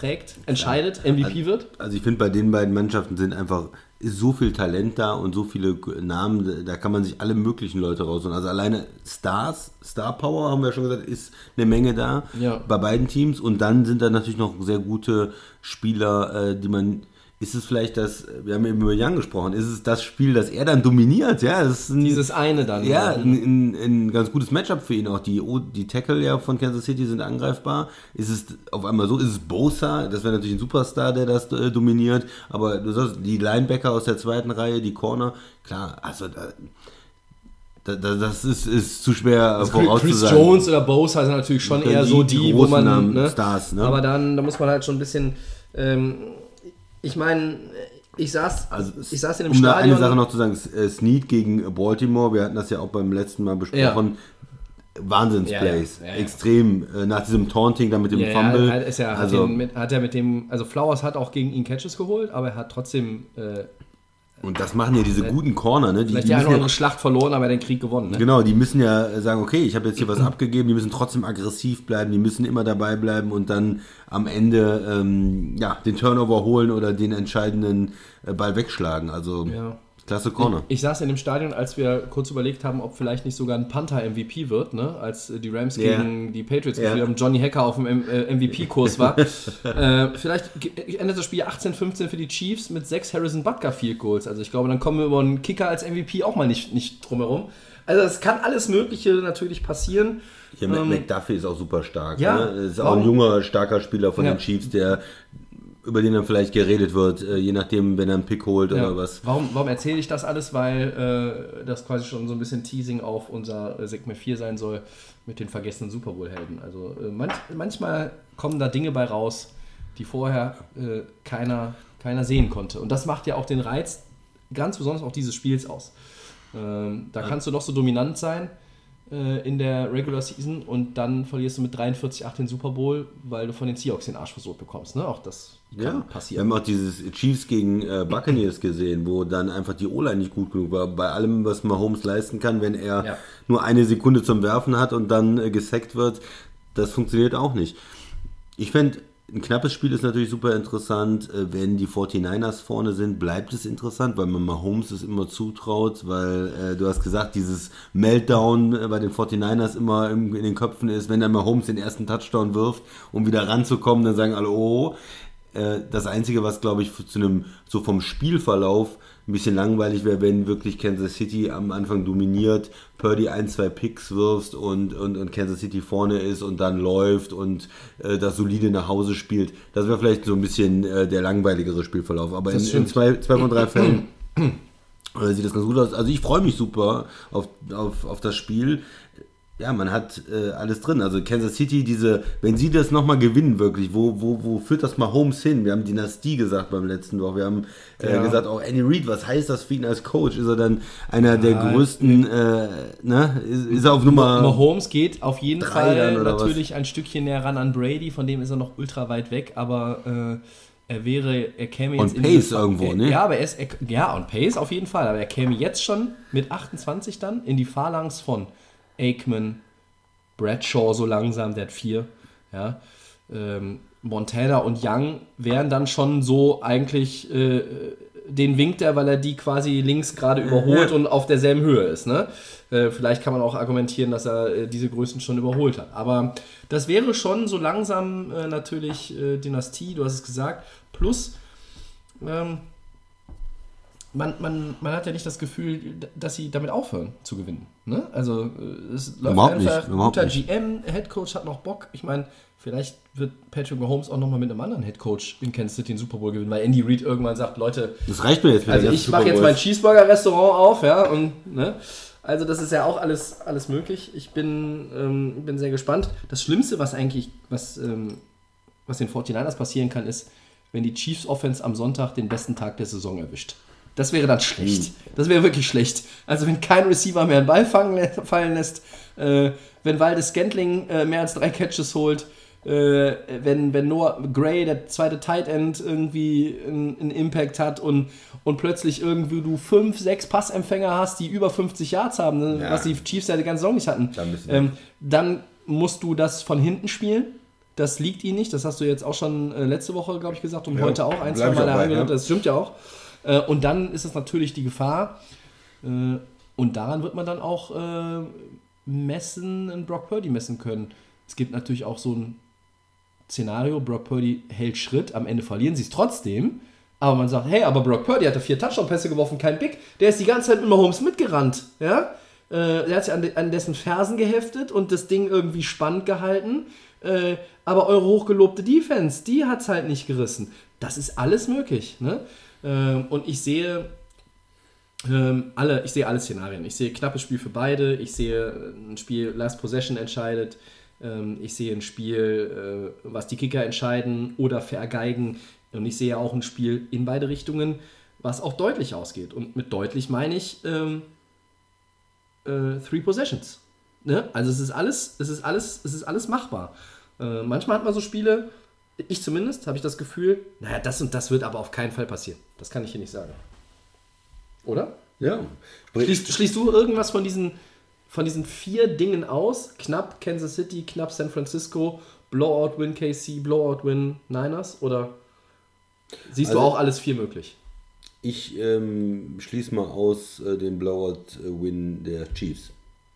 prägt, entscheidet, MVP wird? Also ich finde, bei den beiden Mannschaften sind einfach so viel Talent da und so viele Namen, da kann man sich alle möglichen Leute rausholen. Also alleine Stars, Star Power, haben wir ja schon gesagt, ist eine Menge da Ja. bei beiden Teams. Und dann sind da natürlich noch sehr gute Spieler, äh, die man. Ist es vielleicht das, wir haben eben über Young gesprochen, ist es das Spiel, das er dann dominiert? Ja, das ist ein, Dieses eine dann. ja, ein, ein, ein ganz gutes Matchup für ihn auch. Die, die Tackle ja von Kansas City sind angreifbar. Ist es auf einmal so? Ist es Bosa? Das wäre natürlich ein Superstar, der das äh, dominiert. Aber du sagst, die Linebacker aus der zweiten Reihe, die Corner, klar, also da, da, da, das ist, ist zu schwer Also Chris vorauszusagen. Jones oder Bosa sind natürlich schon eher so die die, wo man. Ne? Stars, ne? Aber dann, da muss man halt schon ein bisschen. Ähm, ich meine, ich saß, Also, ich saß in dem um da Stadion. eine Sache noch zu sagen, äh, Snead gegen Baltimore, wir hatten das ja auch beim letzten Mal besprochen. Wahnsinnsplays. Ja, ja, ja, ja. Extrem. Äh, nach diesem Taunting, dann mit dem Fumble. ja, hat, also, den mit, hat er mit dem, also Flowers hat auch gegen ihn Catches geholt, aber er hat trotzdem äh, und das machen ja diese guten Corner, ne? Die, vielleicht die müssen oder ja, Schlacht verloren, aber den Krieg gewonnen. Ne? Genau, die müssen ja sagen, okay, ich habe jetzt hier was abgegeben, die müssen trotzdem aggressiv bleiben, die müssen immer dabei bleiben und dann am Ende ähm, ja, den Turnover holen oder den entscheidenden äh, Ball wegschlagen. Also Ja. Klasse Corner. Ich saß in dem Stadion, als wir kurz überlegt haben, ob vielleicht nicht sogar ein Panther MVP wird, ne? als äh, die Rams Ja. gegen die Patriots gespielt haben, Johnny Hacker auf dem M- äh, MVP-Kurs war. äh, vielleicht ge- endet das Spiel 18-15 für die Chiefs mit sechs Harrison Butker Field Goals. Also ich glaube, dann kommen wir über einen Kicker als MVP auch mal nicht, nicht drumherum. Also es kann alles Mögliche natürlich passieren. Hier Ähm, McDuffie ist auch super stark. ja, ne? Ist auch ein junger, starker Spieler von Ja. den Chiefs, der über den dann vielleicht geredet wird, äh, je nachdem, wenn er einen Pick holt Ja. oder was. Warum, warum erzähle ich das alles? Weil äh, das quasi schon so ein bisschen Teasing auf unser äh, Segment 4 sein soll mit den vergessenen Super Bowl-Helden. Also äh, manch, manchmal kommen da Dinge bei raus, die vorher äh, keiner, keiner sehen konnte. Und das macht ja auch den Reiz ganz besonders auch dieses Spiels aus. Ähm, da kannst du noch so dominant sein äh, in der Regular Season und dann verlierst du mit 43-8 den Super Bowl, weil du von den Seahawks den Arsch versucht bekommst. Ne? Auch das Ja, wir passieren. haben auch dieses Chiefs gegen äh, Buccaneers gesehen, wo dann einfach die O-Line nicht gut genug war. Bei allem, was Mahomes leisten kann, wenn er Ja. nur eine Sekunde zum Werfen hat und dann äh, gesackt wird, das funktioniert auch nicht. Ich fände, ein knappes Spiel ist natürlich super interessant. Äh, Wenn die 49ers vorne sind, bleibt es interessant, weil man Mahomes es immer zutraut, weil äh, du hast gesagt, dieses Meltdown äh, bei den 49ers immer im, in den Köpfen ist, wenn dann Mahomes den ersten Touchdown wirft, um wieder ranzukommen, dann sagen alle, oh, äh, das Einzige, was glaube ich zu einem, so vom Spielverlauf ein bisschen langweilig wäre, wenn wirklich Kansas City am Anfang dominiert, Purdy ein, zwei Picks wirfst und, und, und Kansas City vorne ist und dann läuft und äh, das solide nach Hause spielt. Das wäre vielleicht so ein bisschen äh, der langweiligere Spielverlauf. Aber in, in zwei, zwei von drei Fällen äh, sieht das ganz gut aus. Also ich freue mich super auf, auf, auf das Spiel. Ja, man hat äh, alles drin. Also Kansas City, diese, wenn sie das nochmal gewinnen, wirklich, wo, wo, wo führt das mal Holmes hin? Wir haben Dynastie gesagt beim letzten Woche. Wir haben äh, Ja. gesagt, auch Andy Reid, was heißt das für ihn als Coach? Ist er dann einer der größten, äh, ne? Ist, ist er auf Nummer. Mahomes geht auf jeden Fall natürlich ein Stückchen näher ran an Brady, von dem ist er noch ultra weit weg, aber äh, er wäre, er käme jetzt On in pace irgendwo, ne? Ja, aber er ist, er, ja, on pace auf jeden Fall, aber er käme jetzt schon mit 28 dann in die Phalanx von Aikman, Bradshaw so langsam, der hat vier, ja, ähm, Montana und Young wären dann schon so eigentlich äh, den winkt er, weil er die quasi links gerade überholt und auf derselben Höhe ist. Ne? Äh, vielleicht kann man auch argumentieren, dass er äh, diese Größen schon überholt hat. Aber das wäre schon so langsam äh, natürlich äh, Dynastie, du hast es gesagt. Plus, ähm, man, man, man hat ja nicht das Gefühl, dass sie damit aufhören zu gewinnen. Ne? Also äh, es läuft Überhaupt nicht, einfach. überhaupt guter nicht. GM, Headcoach hat noch Bock. Ich meine, vielleicht wird Patrick Mahomes auch nochmal mit einem anderen Headcoach in Kansas City den Super Bowl gewinnen, weil Andy Reid irgendwann sagt, Leute, Das reicht mir jetzt mit also ich mache jetzt mein. Cheeseburger-Restaurant auf, ja, und, ne? Also das ist ja auch alles, alles möglich. Ich bin, ähm, bin sehr gespannt. Das Schlimmste, was eigentlich, was, ähm, was den 49ers passieren kann, ist, wenn die Chiefs Offense am Sonntag den besten Tag der Saison erwischt. Das wäre dann schlecht. Das wäre wirklich schlecht. Also wenn kein Receiver mehr einen Ball fangen, fallen lässt, äh, wenn Waldes Scantling äh, mehr als drei Catches holt, äh, wenn, wenn Noah Gray, der zweite Tight End, irgendwie einen, Impact hat und, und plötzlich irgendwie du fünf, sechs Passempfänger hast, die über 50 Yards haben, ne, Ja. was die Chiefs ja die ganze Saison nicht hatten, Dann ähm, dann musst du das von hinten spielen. Das liegt ihnen nicht. Das hast du jetzt auch schon äh, letzte Woche, glaube ich, gesagt und Ja, heute auch ein, zwei bleib Mal angehört. ja. Das stimmt ja auch. Äh, und dann ist es natürlich die Gefahr. Äh, und daran wird man dann auch äh, messen, in Brock Purdy messen können. Es gibt natürlich auch so ein Szenario, Brock Purdy hält Schritt, am Ende verlieren sie es trotzdem. Aber man sagt, hey, aber Brock Purdy hatte vier Touchdown-Pässe geworfen, kein Big. Der ist die ganze Zeit mit Mahomes mitgerannt. Ja? Äh, der hat sich an, an dessen Fersen geheftet und das Ding irgendwie spannend gehalten. Aber eure hochgelobte Defense, die hat es halt nicht gerissen. Das ist alles möglich. Ne? Ähm, und ich sehe ähm, alle, ich sehe alle Szenarien. Ich sehe knappes Spiel für beide. Ich sehe ein Spiel Last Possession entscheidet. Ähm, ich sehe ein Spiel, äh, was die Kicker entscheiden oder vergeigen. Und ich sehe auch ein Spiel in beide Richtungen, was auch deutlich ausgeht. Und mit deutlich meine ich ähm, äh, Three Possessions. Ne? Also es ist alles, es ist alles, es ist alles machbar. Äh, manchmal hat man so Spiele, ich zumindest, habe ich das Gefühl, naja, das und das wird aber auf keinen Fall passieren. Das kann ich hier nicht sagen. Oder? Ja. Schließt, schließt du irgendwas von diesen, von diesen vier Dingen aus? Knapp Kansas City, knapp San Francisco, Blowout Win KC, Blowout Win Niners? Oder siehst Also- du auch alles vier möglich? Ich ähm, schließe mal aus äh, den Blowout-Win der Chiefs.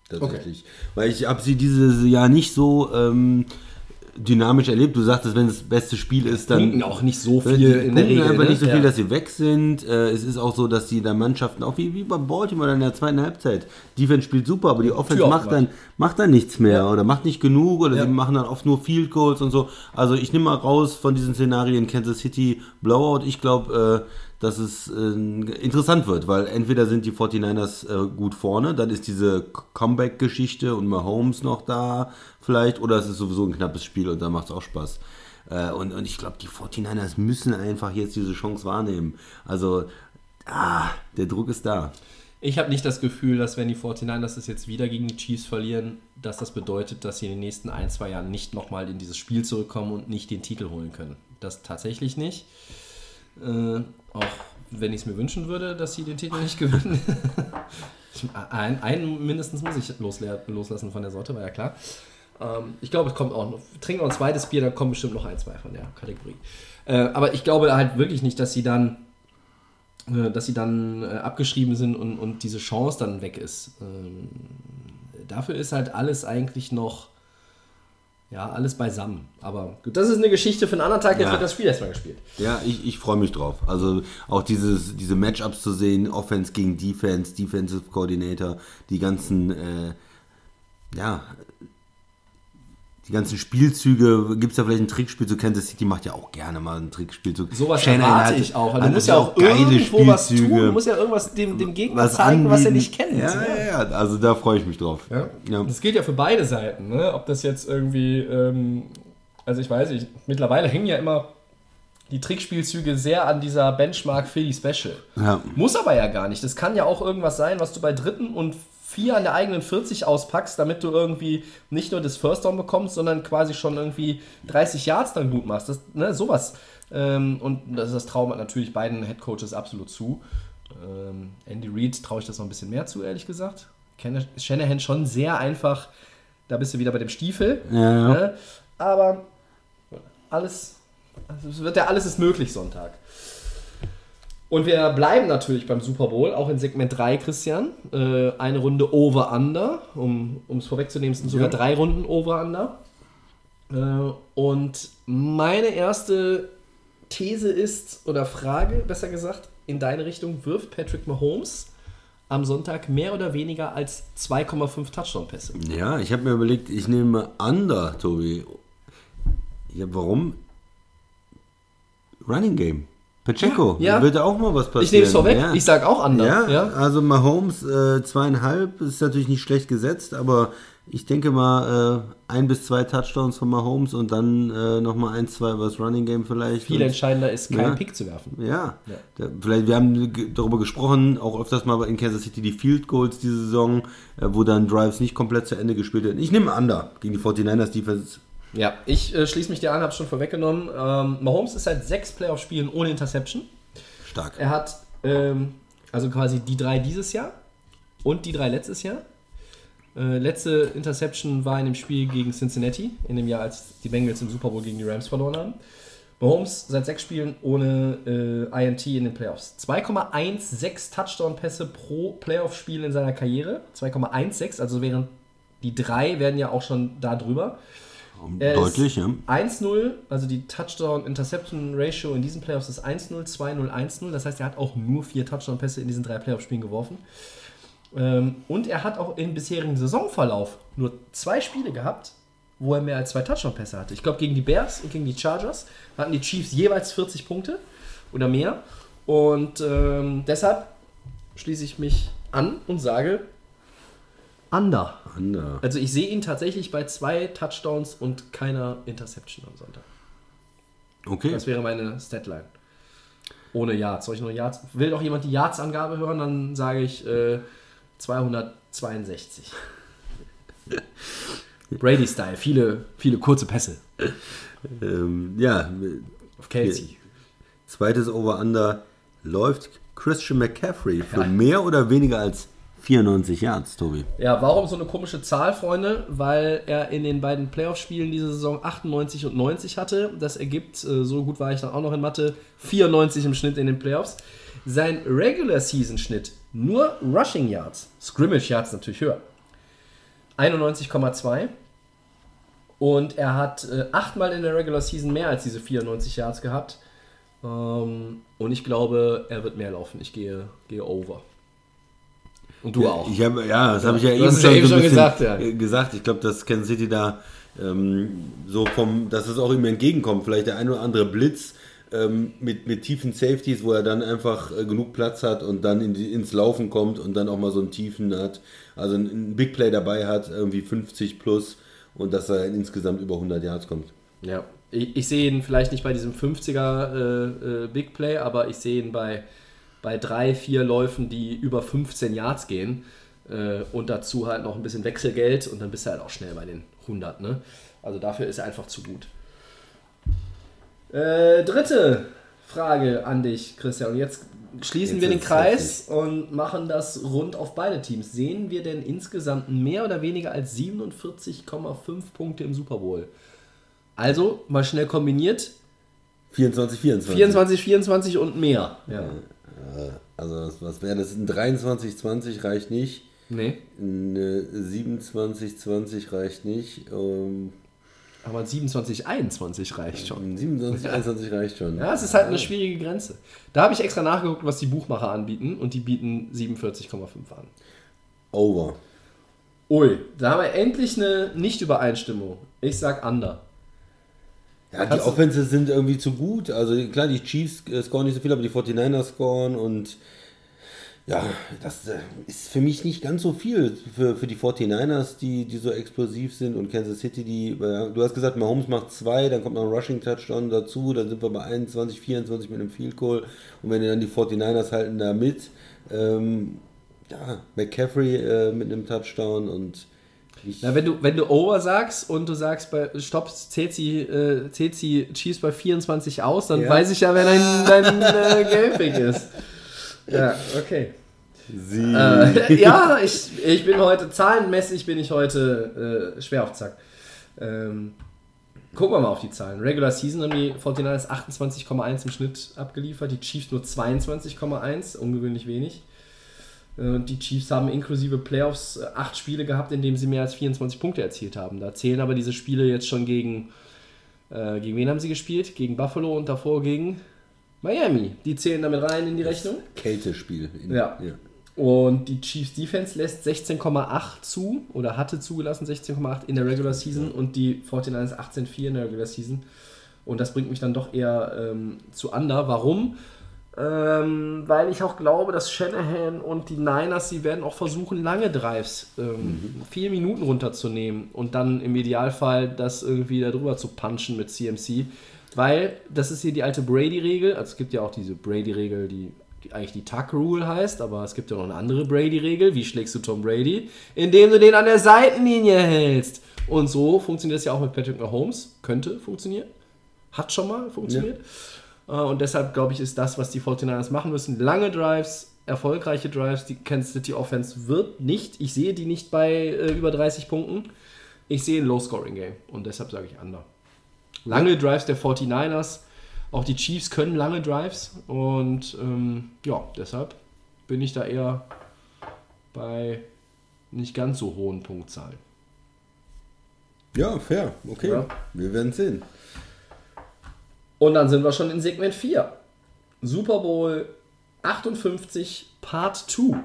Tatsächlich. Weil ich habe sie dieses Jahr nicht so ähm, dynamisch erlebt. Du sagtest, wenn es das beste Spiel ist, dann. Punkten auch nicht so Die viel in der Regel. einfach ne? nicht so viel, Ja. dass sie weg sind. Äh, es ist auch so, dass die da Mannschaften, auch wie, wie bei Baltimore in der zweiten Halbzeit, Defense spielt super, aber die Offense Tür macht dann, macht dann nichts mehr oder macht nicht genug oder Ja. sie machen dann oft nur Field Goals und so. Also ich nehme mal raus von diesen Szenarien Kansas City Blowout. Ich glaube, äh, dass es äh, interessant wird, weil entweder sind die 49ers äh, gut vorne, dann ist diese Comeback-Geschichte und Mahomes noch da vielleicht, oder es ist sowieso ein knappes Spiel und dann macht es auch Spaß. Äh, und, und ich glaube, die 49ers müssen einfach jetzt diese Chance wahrnehmen. Also, ah, der Druck ist da. Ich habe nicht das Gefühl, dass wenn die 49ers das jetzt wieder gegen die Chiefs verlieren, dass das bedeutet, dass sie in den nächsten ein, zwei Jahren nicht nochmal in dieses Spiel zurückkommen und nicht den Titel holen können. Das tatsächlich nicht. Äh, auch wenn ich es mir wünschen würde, dass sie den Titel nicht gewinnen. ein, einen mindestens muss ich loslassen von der Sorte, war ja klar. Ähm, ich glaube, es kommt auch noch. Trinken wir ein zweites Bier, dann kommen bestimmt noch ein, zwei von der Kategorie. Äh, aber ich glaube halt wirklich nicht, dass sie dann äh, dass sie dann äh, abgeschrieben sind und, und diese Chance dann weg ist. Ähm, dafür ist halt alles eigentlich noch, ja, alles beisammen. Aber gut, das ist eine Geschichte für einen anderen Tag, jetzt Ja. wird das Spiel erstmal gespielt. Ja, ich, ich freue mich drauf. Also auch dieses, diese Matchups zu sehen, Offense gegen Defense, Defensive Coordinator, die ganzen, äh, ja, die ganzen Spielzüge, gibt es da vielleicht ein Trickspiel zu Kansas City, macht ja auch gerne mal ein Trickspiel zu Sowas erwarte ich auch. weil Du hat musst ja auch geile irgendwo was tun. Du musst ja irgendwas dem, dem Gegner zeigen, was er anbieten. nicht kennt. Ja, ja, ja, also da freue ich mich drauf. Ja. Ja. Das gilt ja für beide Seiten, ne? Ob das jetzt irgendwie, ähm, also ich weiß nicht, mittlerweile hängen ja immer die Trickspielzüge sehr an dieser Benchmark Philly Special. Ja. Muss aber ja gar nicht. Das kann ja auch irgendwas sein, was du bei dritten und vier an der eigenen 40 auspackst, damit du irgendwie nicht nur das First Down bekommst, sondern quasi schon irgendwie 30 Yards dann gut machst. Das, ne, sowas. Ähm, und das ist das Traum natürlich beiden Headcoaches absolut zu. Ähm, Andy Reid traue ich das noch ein bisschen mehr zu, ehrlich gesagt. Kenne Shanahan schon sehr einfach. Da bist du wieder bei dem Stiefel. Ja, ja. Ne? Aber alles, also es wird ja alles ist möglich Sonntag. Und wir bleiben natürlich beim Super Bowl, auch in Segment 3, Christian. Äh, eine Runde Over-Under, um es vorwegzunehmen, es sind sogar Ja. drei Runden Over-Under. Äh, und meine erste These ist, oder Frage, besser gesagt, in deine Richtung, wirft Patrick Mahomes am Sonntag mehr oder weniger als 2,5 Touchdown-Pässe? Ja, ich habe mir überlegt, ich nehme Under, Tobi. Ja, warum? Running Game. Pacheco, Ja, ja. da wird auch mal was passieren. Ich nehme es vorweg, Ja. ich sag auch Under. Ja, Ja? also Mahomes äh, zweieinhalb ist natürlich nicht schlecht gesetzt, aber ich denke mal äh, ein bis zwei Touchdowns von Mahomes und dann äh, nochmal ein, zwei über das Running Game vielleicht. Viel und, entscheidender ist, keinen Ja. Pick zu werfen. ja, Da, vielleicht, wir haben darüber gesprochen, auch öfters mal in Kansas City die Field Goals diese Saison, äh, wo dann Drives nicht komplett zu Ende gespielt werden. Ich nehme Under gegen die 49ers Defense. Ja, ich äh, schließe mich dir an, habe schon vorweggenommen. Ähm, Mahomes ist seit sechs Playoff-Spielen ohne Interception. Stark. Er hat ähm, also quasi die drei dieses Jahr und die drei letztes Jahr. Äh, letzte Interception war in dem Spiel gegen Cincinnati, in dem Jahr, als die Bengals im Super Bowl gegen die Rams verloren haben. Mahomes seit sechs Spielen ohne äh, INT in den Playoffs. 2,16 Touchdown-Pässe pro Playoff-Spiel in seiner Karriere. 2,16, also während die drei werden ja auch schon da drüber. Er Deutlich, ja. 1-0, also die Touchdown-Interception-Ratio in diesen Playoffs ist 1-0, 2-0, 1-0. Das heißt, er hat auch nur vier Touchdown-Pässe in diesen drei Playoff-Spielen geworfen. Ähm, und er hat auch im bisherigen Saisonverlauf nur zwei Spiele gehabt, wo er mehr als zwei Touchdown-Pässe hatte. Ich glaube, gegen die Bears und gegen die Chargers hatten die Chiefs jeweils 40 Punkte oder mehr. Und ähm, deshalb schließe ich mich an und sage Under. Under. Also ich sehe ihn tatsächlich bei zwei Touchdowns und keiner Interception am Sonntag. Okay. Das wäre meine Statline. Ohne Yards. Soll ich noch Yards? Will doch jemand die Yards-Angabe hören, dann sage ich äh, 262. Brady-Style. Viele, viele kurze Pässe. Ähm, ja, Auf Kelsey. zweites Over-Under läuft Christian McCaffrey für Ja. mehr oder weniger als 94 Yards, Tobi. Ja, warum so eine komische Zahl, Freunde? Weil er in den beiden Playoff-Spielen diese Saison 98 und 90 hatte. Das ergibt, äh, so gut war ich dann auch noch in Mathe, 94 im Schnitt in den Playoffs. Sein Regular-Season-Schnitt, nur Rushing Yards, Scrimmage Yards natürlich höher, 91,2. Und er hat äh, achtmal in der Regular Season mehr als diese 94 Yards gehabt. Ähm, und ich glaube, er wird mehr laufen. Ich gehe, gehe over. Und du auch. Ich hab, ja, das habe ich ja Du eben schon, ja eben so schon gesagt, ja. gesagt. Ich glaube, dass Kansas City da ähm, so vom, dass es auch ihm entgegenkommt. Vielleicht der ein oder andere Blitz ähm, mit, mit tiefen Safeties, wo er dann einfach äh, genug Platz hat und dann in die, ins Laufen kommt und dann auch mal so einen Tiefen hat. Also ein, ein Big Play dabei hat, irgendwie 50 plus und dass er insgesamt über 100 Yards kommt. Ja, ich, ich sehe ihn vielleicht nicht bei diesem 50er äh, äh, Big Play, aber ich sehe ihn bei, bei drei, vier Läufen, die über 15 Yards gehen äh, und dazu halt noch ein bisschen Wechselgeld und dann bist du halt auch schnell bei den 100. Ne? Also dafür ist er einfach zu gut. Äh, dritte Frage an dich, Christian. Und jetzt schließen Jetzt wir den Kreis und machen das rund auf beide Teams. Sehen wir denn insgesamt mehr oder weniger als 47,5 Punkte im Super Bowl? Also, mal schnell kombiniert, 24, 24. 24, 24 und mehr. Ja. Also was, wäre das? Ein 23, 20 reicht nicht. Nee, Ein äh, 27, 20 reicht nicht. Ähm, aber 27, 21 reicht schon. ein 27, 21 reicht schon. Ja, es ist halt eine schwierige Grenze. Da habe ich extra nachgeguckt, was die Buchmacher anbieten und die bieten 47,5 an. Over. Ui, da haben wir endlich eine Nicht-Übereinstimmung. Ich sag Under. Ja, die Offenses sind irgendwie zu gut. Also klar, die Chiefs äh, scoren nicht so viel, aber die 49ers scoren und ja, das äh, ist für mich nicht ganz so viel für, für die 49ers, die, die so explosiv sind und Kansas City, die, du hast gesagt, Mahomes macht zwei, dann kommt noch ein Rushing Touchdown dazu, dann sind wir bei 21, 24 mit einem Field Goal und wenn dann die 49ers halten da mit, ähm, ja, McCaffrey äh, mit einem Touchdown und Na, wenn du, wenn du Over sagst und du sagst, bei Stopp, zählt sie, äh, zählt sie Chiefs bei 24 aus, dann Ja. weiß ich ja, wer dein, dein äh, Gelbpick ist. Ja, okay. sie, Äh, ja, ich, ich bin heute, zahlenmäßig bin ich heute äh, schwer auf Zack. Ähm, Gucken wir mal auf die Zahlen. Regular Season haben die 49ers 28,1 im Schnitt abgeliefert, die Chiefs nur 22,1, ungewöhnlich wenig. Äh, Die Chiefs haben inklusive Playoffs äh, acht Spiele gehabt, in denen sie mehr als 24 Punkte erzielt haben. Da zählen aber diese Spiele jetzt schon gegen. Äh, gegen wen haben sie gespielt? Gegen Buffalo und davor gegen Miami. Die zählen damit rein in die Rechnung. Kältespiel. In- Ja. Und die Chiefs Defense lässt 16,8 zu oder hatte zugelassen 16,8 in der Regular Season und die 49ers 18,4 in der Regular Season. Und das bringt mich dann doch eher ähm, zu Under. Warum? Ähm, weil ich auch glaube, dass Shanahan und die Niners, sie werden auch versuchen, lange Drives, ähm, vier Minuten runterzunehmen und dann im Idealfall das irgendwie darüber zu punchen mit CMC. Weil das ist hier die alte Brady-Regel. Also es gibt ja auch diese Brady-Regel, die, die eigentlich die Tuck Rule heißt, aber es gibt ja noch eine andere Brady-Regel. Wie schlägst du Tom Brady? Indem du den an der Seitenlinie hältst. Und so funktioniert das ja auch mit Patrick Mahomes. Könnte funktionieren. Hat schon mal funktioniert. Äh, Und deshalb, glaube ich, ist das, was die 49ers machen müssen. Lange Drives, erfolgreiche Drives. Die Kansas City Offense wird nicht, ich sehe die nicht bei äh, über 30 Punkten. Ich sehe ein Low-Scoring-Game. Und deshalb sage ich Under. Lange Drives der 49ers. Auch die Chiefs können lange Drives. Und ähm, ja, deshalb bin ich da eher bei nicht ganz so hohen Punktzahlen. Ja, fair. Okay. Ja. Wir werden sehen. Und dann sind wir schon in Segment 4. Super Bowl 58 Part 2.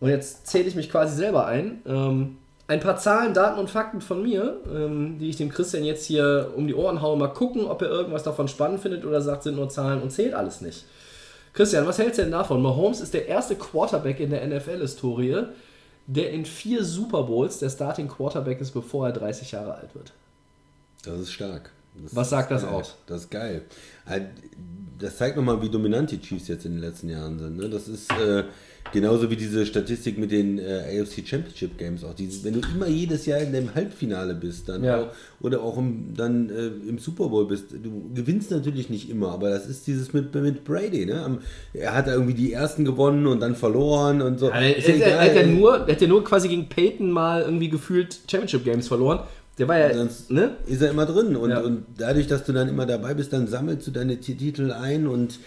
Und jetzt zähle ich mich quasi selber ein. Ähm, ein paar Zahlen, Daten und Fakten von mir, ähm, die ich dem Christian jetzt hier um die Ohren haue. Mal gucken, ob er irgendwas davon spannend findet oder sagt, sind nur Zahlen und zählt alles nicht. Christian, was hältst du denn davon? Mahomes ist der erste Quarterback in der NFL-Historie, der in vier Super Bowls der Starting Quarterback ist, bevor er 30 Jahre alt wird. Das ist stark. Das Was sagt das geil. aus? Das ist geil. Halt, Das zeigt nochmal, wie dominant die Chiefs jetzt in den letzten Jahren sind. Ne? Das ist äh, genauso wie diese Statistik mit den äh, AFC Championship Games. Auch dieses, wenn du immer jedes Jahr in dem Halbfinale bist, dann Ja. auch, oder auch im, dann äh, im Super Bowl bist. Du gewinnst natürlich nicht immer, aber das ist dieses mit, mit Brady. Ne? Am- Er hat irgendwie die ersten gewonnen und dann verloren und so. Er, Ist ja er, er, hat egal. nur, er hat ja nur quasi gegen Peyton mal irgendwie gefühlt Championship Games verloren. Der war ja, Sonst ne? ist er immer drin. Und, Ja. und dadurch, dass du dann immer dabei bist, dann sammelst du deine Titel ein und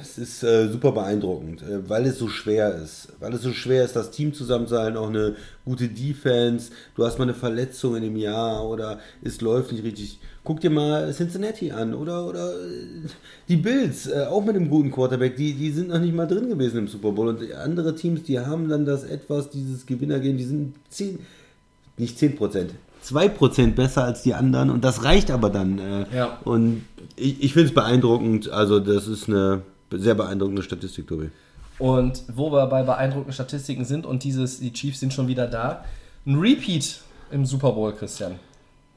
es ist äh, super beeindruckend, äh, weil es so schwer ist. Weil es so schwer ist, das Team zusammenzuhalten, auch eine gute Defense. Du hast mal eine Verletzung in dem Jahr oder es läuft nicht richtig. Guck dir mal Cincinnati an oder, oder äh, die Bills, äh, auch mit einem guten Quarterback, die, die sind noch nicht mal drin gewesen im Super Bowl. Und andere Teams, die haben dann das etwas, dieses Gewinnergehen, die sind 10, nicht 10 Prozent, 2 Prozent besser als die anderen und das reicht aber dann. Äh, Ja. Und ich, ich finde es beeindruckend, also das ist eine sehr beeindruckende Statistik, Tobi. Und wo wir bei beeindruckenden Statistiken sind und dieses, die Chiefs sind schon wieder da. Ein Repeat im Super Bowl, Christian.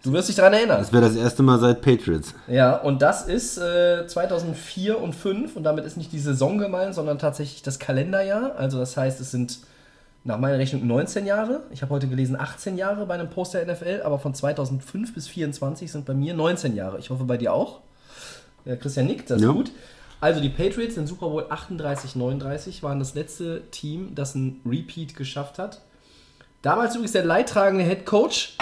Du wirst dich daran erinnern. Das wäre das erste Mal seit Patriots. Ja, und das ist äh, 2004 und 5 und damit ist nicht die Saison gemeint, sondern tatsächlich das Kalenderjahr. Also das heißt, es sind nach meiner Rechnung 19 Jahre. Ich habe heute gelesen 18 Jahre bei einem Poster NFL, aber von 2005 bis 24 sind bei mir 19 Jahre. Ich hoffe bei dir auch. Ja, Christian nickt, das ist Ja. gut. Also die Patriots in Super Bowl 38, 39 waren das letzte Team, das ein Repeat geschafft hat. Damals übrigens der leidtragende Head Coach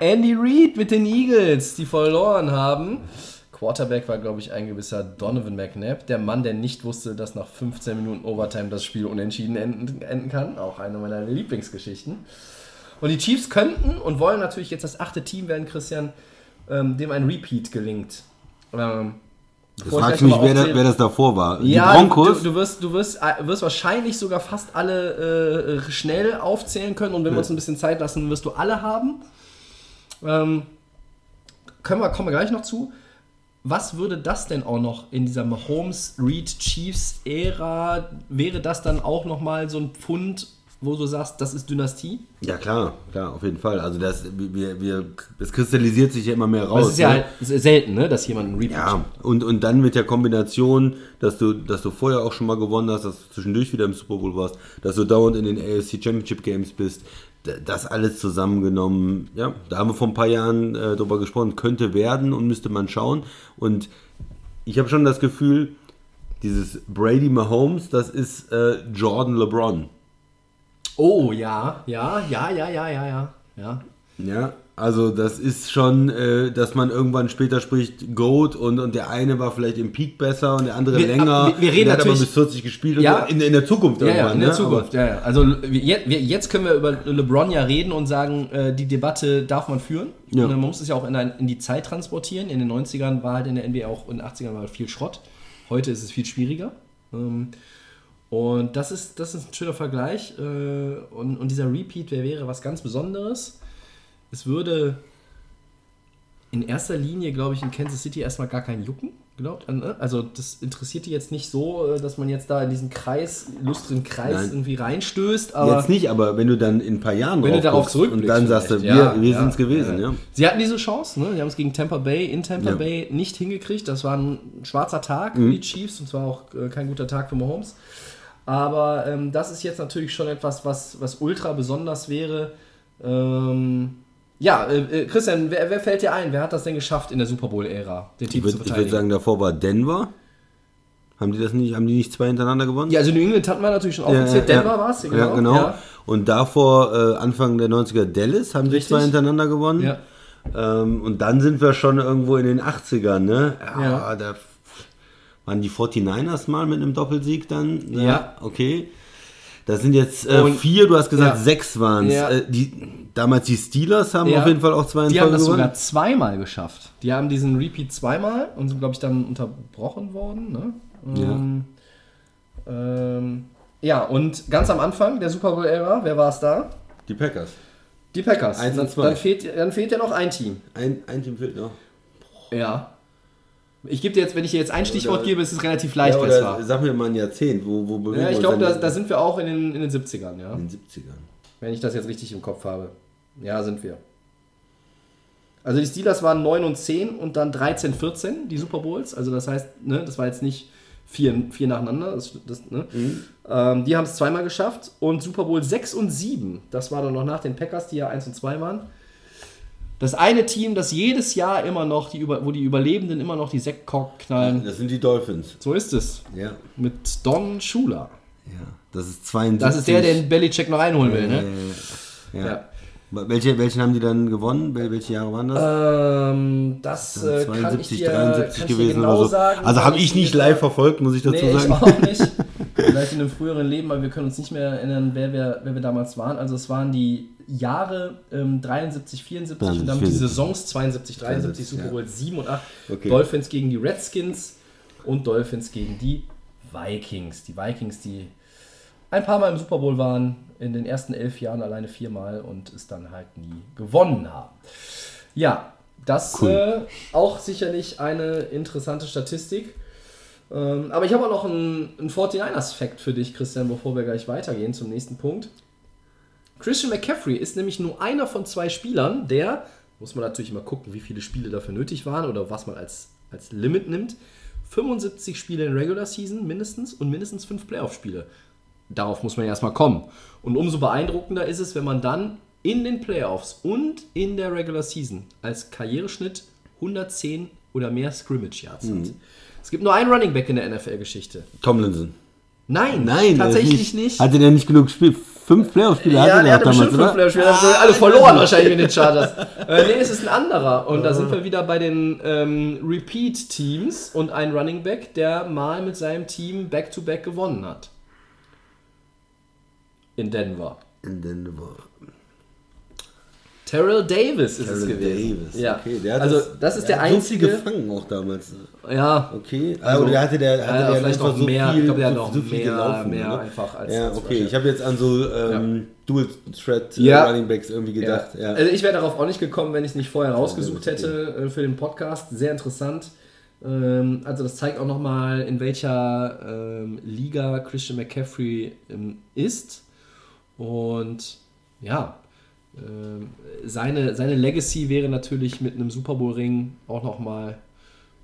Andy Reid mit den Eagles, die verloren haben. Quarterback war, glaube ich, ein gewisser Donovan McNabb, der Mann, der nicht wusste, dass nach 15 Minuten Overtime das Spiel unentschieden enden, enden kann. Auch eine meiner Lieblingsgeschichten. Und die Chiefs könnten und wollen natürlich jetzt das achte Team werden, Christian, ähm, dem ein Repeat gelingt. Ähm, bevor ich mich, wer, da, aufzähle- wer das davor war. ja, die Broncos? Du, du, wirst, du wirst, äh, wirst wahrscheinlich sogar fast alle äh, schnell aufzählen können und wenn wir uns ein bisschen Zeit lassen, wirst du alle haben. Ähm, können wir, kommen wir gleich noch zu. Was würde das denn auch noch in dieser Mahomes Reed Chiefs Ära wäre das dann auch noch mal so ein Pfund, wo du sagst, das ist Dynastie? ja, klar, klar, auf jeden Fall. Also das, wir, wir, es kristallisiert sich ja immer mehr Aber raus. es ist ja ne? halt selten, ne, dass jemand einen Repeat Ja, und, und dann mit der Kombination, dass du, dass du vorher auch schon mal gewonnen hast, dass du zwischendurch wieder im Super Bowl warst, dass du dauernd in den AFC Championship Games bist, das alles zusammengenommen, ja, da haben wir vor ein paar Jahren äh, drüber gesprochen, könnte werden und müsste man schauen. Und ich habe schon das Gefühl, dieses Brady Mahomes, das ist äh, Jordan LeBron. Oh ja, ja, ja, ja, ja, ja, ja. ja. Ja, also das ist schon, äh, dass man irgendwann später spricht, Goat und, und der eine war vielleicht im Peak besser und der andere Wir- länger. wir- wir reden der hat aber natürlich- bis 40 gespielt und Ja. so. in, in der Zukunft Ja, ja, irgendwann. in der ne? Zukunft. Ja, ja. Also jetzt- jetzt können wir über LeBron ja reden und sagen, äh, die Debatte darf man führen. Ja. Und man muss es ja auch in, ein, in die Zeit transportieren. In den 90ern war halt in der NBA auch, in den 80ern war halt viel Schrott. Heute ist es viel schwieriger. Ähm, und das ist, das ist ein schöner Vergleich. Äh, und, und dieser Repeat, der wäre was ganz Besonderes. Es würde in erster Linie, glaube ich, in Kansas City erstmal gar keinen jucken. Glaubt, ne? also das interessiert die jetzt nicht so, äh, dass man jetzt da in diesen Kreis, illustren Kreis Nein. irgendwie reinstößt, aber Jetzt nicht, aber wenn du dann in ein paar Jahren wenn du darauf zurückblickst. und dann sagst du, wir, Ja, wir ja, sind es gewesen, ja. Sie hatten diese Chance, ne? Sie haben es gegen Tampa Bay in Tampa. Bay nicht hingekriegt. Das war ein schwarzer Tag Mhm. für die Chiefs und zwar auch äh, kein guter Tag für Mahomes. Aber ähm, das ist jetzt natürlich schon etwas, was, was ultra besonders wäre. Ähm, ja, äh, äh, Christian, wer, wer fällt dir ein? Wer hat das denn geschafft in der Super Bowl-Ära, den Ich Titel würde zu verteidigen? sagen, davor war Denver. Haben die das nicht, haben die nicht zwei hintereinander gewonnen? ja, also New England hatten wir natürlich schon Ja, aufgezählt. ja, Denver war es, Ja, genau. Und davor, äh, Anfang der 90er, Dallas, haben die Richtig. zwei hintereinander gewonnen. Ja. Ähm, und dann sind wir schon irgendwo in den 80ern, ne? Ja. da waren die 49ers mal mit einem Doppelsieg dann. Ja. Okay. Das sind jetzt äh, Und- vier, du hast gesagt, Ja. sechs waren es. Ja. Äh, die, damals die Steelers haben Ja. auf jeden Fall auch zwei in Die haben das gewonnen. sogar zweimal geschafft. Die haben diesen Repeat zweimal und sind, glaube ich, dann unterbrochen worden. Ne? Ähm, ähm, ja, und ganz am Anfang der Super Bowl-Ära, wer war es da? Die Packers. Die Packers. Eins und dann, zwei. dann, fehlt, dann fehlt ja noch ein Team. Ein, ein Team fehlt noch. Ja. Ich gebe dir jetzt, wenn ich dir jetzt ein Stichwort Oder- gebe, ist es relativ leicht, Ja, oder war. sag mir mal ein Jahrzehnt, wo, wo bewegen Ja, ich glaube, da, da sind wir auch in den, in den 70ern, ja. in den 70ern. Wenn ich das jetzt richtig im Kopf habe. Ja, sind wir. Also die Steelers waren 9 und 10 und dann 13, 14, die Super Bowls. Also das heißt, ne, das war jetzt nicht vier, vier nacheinander. Das, das, ne? ähm, die haben es zweimal geschafft. Und Super Bowl 6 und 7, das war dann noch nach den Packers, die ja 1 und 2 waren. Das eine Team, das jedes Jahr immer noch, die, über- wo die Überlebenden immer noch die Sektkork knallen. Das sind die Dolphins. So ist es. Ja. Mit Don Schuler. Ja. Das ist 72. Das ist der, den Belichick noch einholen will, ne? Ja. Ja. Welche, welchen haben die dann gewonnen? Wel- Welche Jahre waren das? Ähm, das äh, kann ich 72, dir, 73 kann ich dir gewesen genau oder so. sagen. also habe weil ich nicht live verfolgt, muss ich dazu Nee, ich sagen. auch nicht. Vielleicht in einem früheren Leben, aber wir können uns nicht mehr erinnern, wer wir, wer wir damals waren. Also es waren die Jahre ähm, 73, 74 und dann die 74. Saisons 72, 73, 73, Super ja. Bowl 7 und 8. Okay. Dolphins gegen die Redskins und Dolphins gegen die Vikings. Die Vikings, die ein paar Mal im Super Bowl waren, in den ersten elf Jahren alleine viermal und es dann halt nie gewonnen haben. Ja, das Cool. äh, auch sicherlich eine interessante Statistik. Ähm, aber ich habe auch noch einen, einen 49ers-Fact für dich, Christian, bevor wir gleich weitergehen zum nächsten Punkt. Christian McCaffrey ist nämlich nur einer von zwei Spielern, der, muss man natürlich immer gucken, wie viele Spiele dafür nötig waren oder was man als, als Limit nimmt, 75 Spiele in Regular Season mindestens und mindestens 5 Playoff-Spiele. Darauf muss man ja erstmal kommen. Und umso beeindruckender ist es, wenn man dann in den Playoffs und in der Regular Season als Karriereschnitt 110 oder mehr Scrimmage Yards hat. Es gibt nur einen Running Back in der NFL-Geschichte. Tomlinson. Nein, Nein, tatsächlich nicht. Hatte der nicht genug Spiel? Fünf Playoff-Spiele Ja, hatte der hatte damals, fünf oder? Playoff-Spiele. Ah, alle verloren wahrscheinlich mit den Chargers. äh, nee, es ist ein anderer. Und da sind wir wieder bei den ähm, Repeat-Teams und ein Running Back, der mal mit seinem Team Back-to-Back gewonnen hat. In Denver. In Denver. Terrell Davis ist es Terrell gewesen. Davis. Ja. Okay, der also das, das ist der der hat so einzige. gefangen auch damals. ja, Okay. Also, Also, der hatte der, hatte ja, der vielleicht noch so mehr. viel, ich glaube, der so, noch so viel mehr, gelaufen. mehr ne? einfach als. Ja, okay. Ich habe jetzt an so ähm, Dual Threat äh, Ja. Running Backs irgendwie gedacht. Ja. Also ich wäre darauf auch nicht gekommen, wenn ich es nicht vorher rausgesucht hätte äh, für den Podcast. Sehr interessant. Ähm, also das zeigt auch nochmal, in welcher ähm, Liga Christian McCaffrey ähm, ist. Und ja, seine, seine Legacy wäre natürlich mit einem Super Bowl-Ring auch nochmal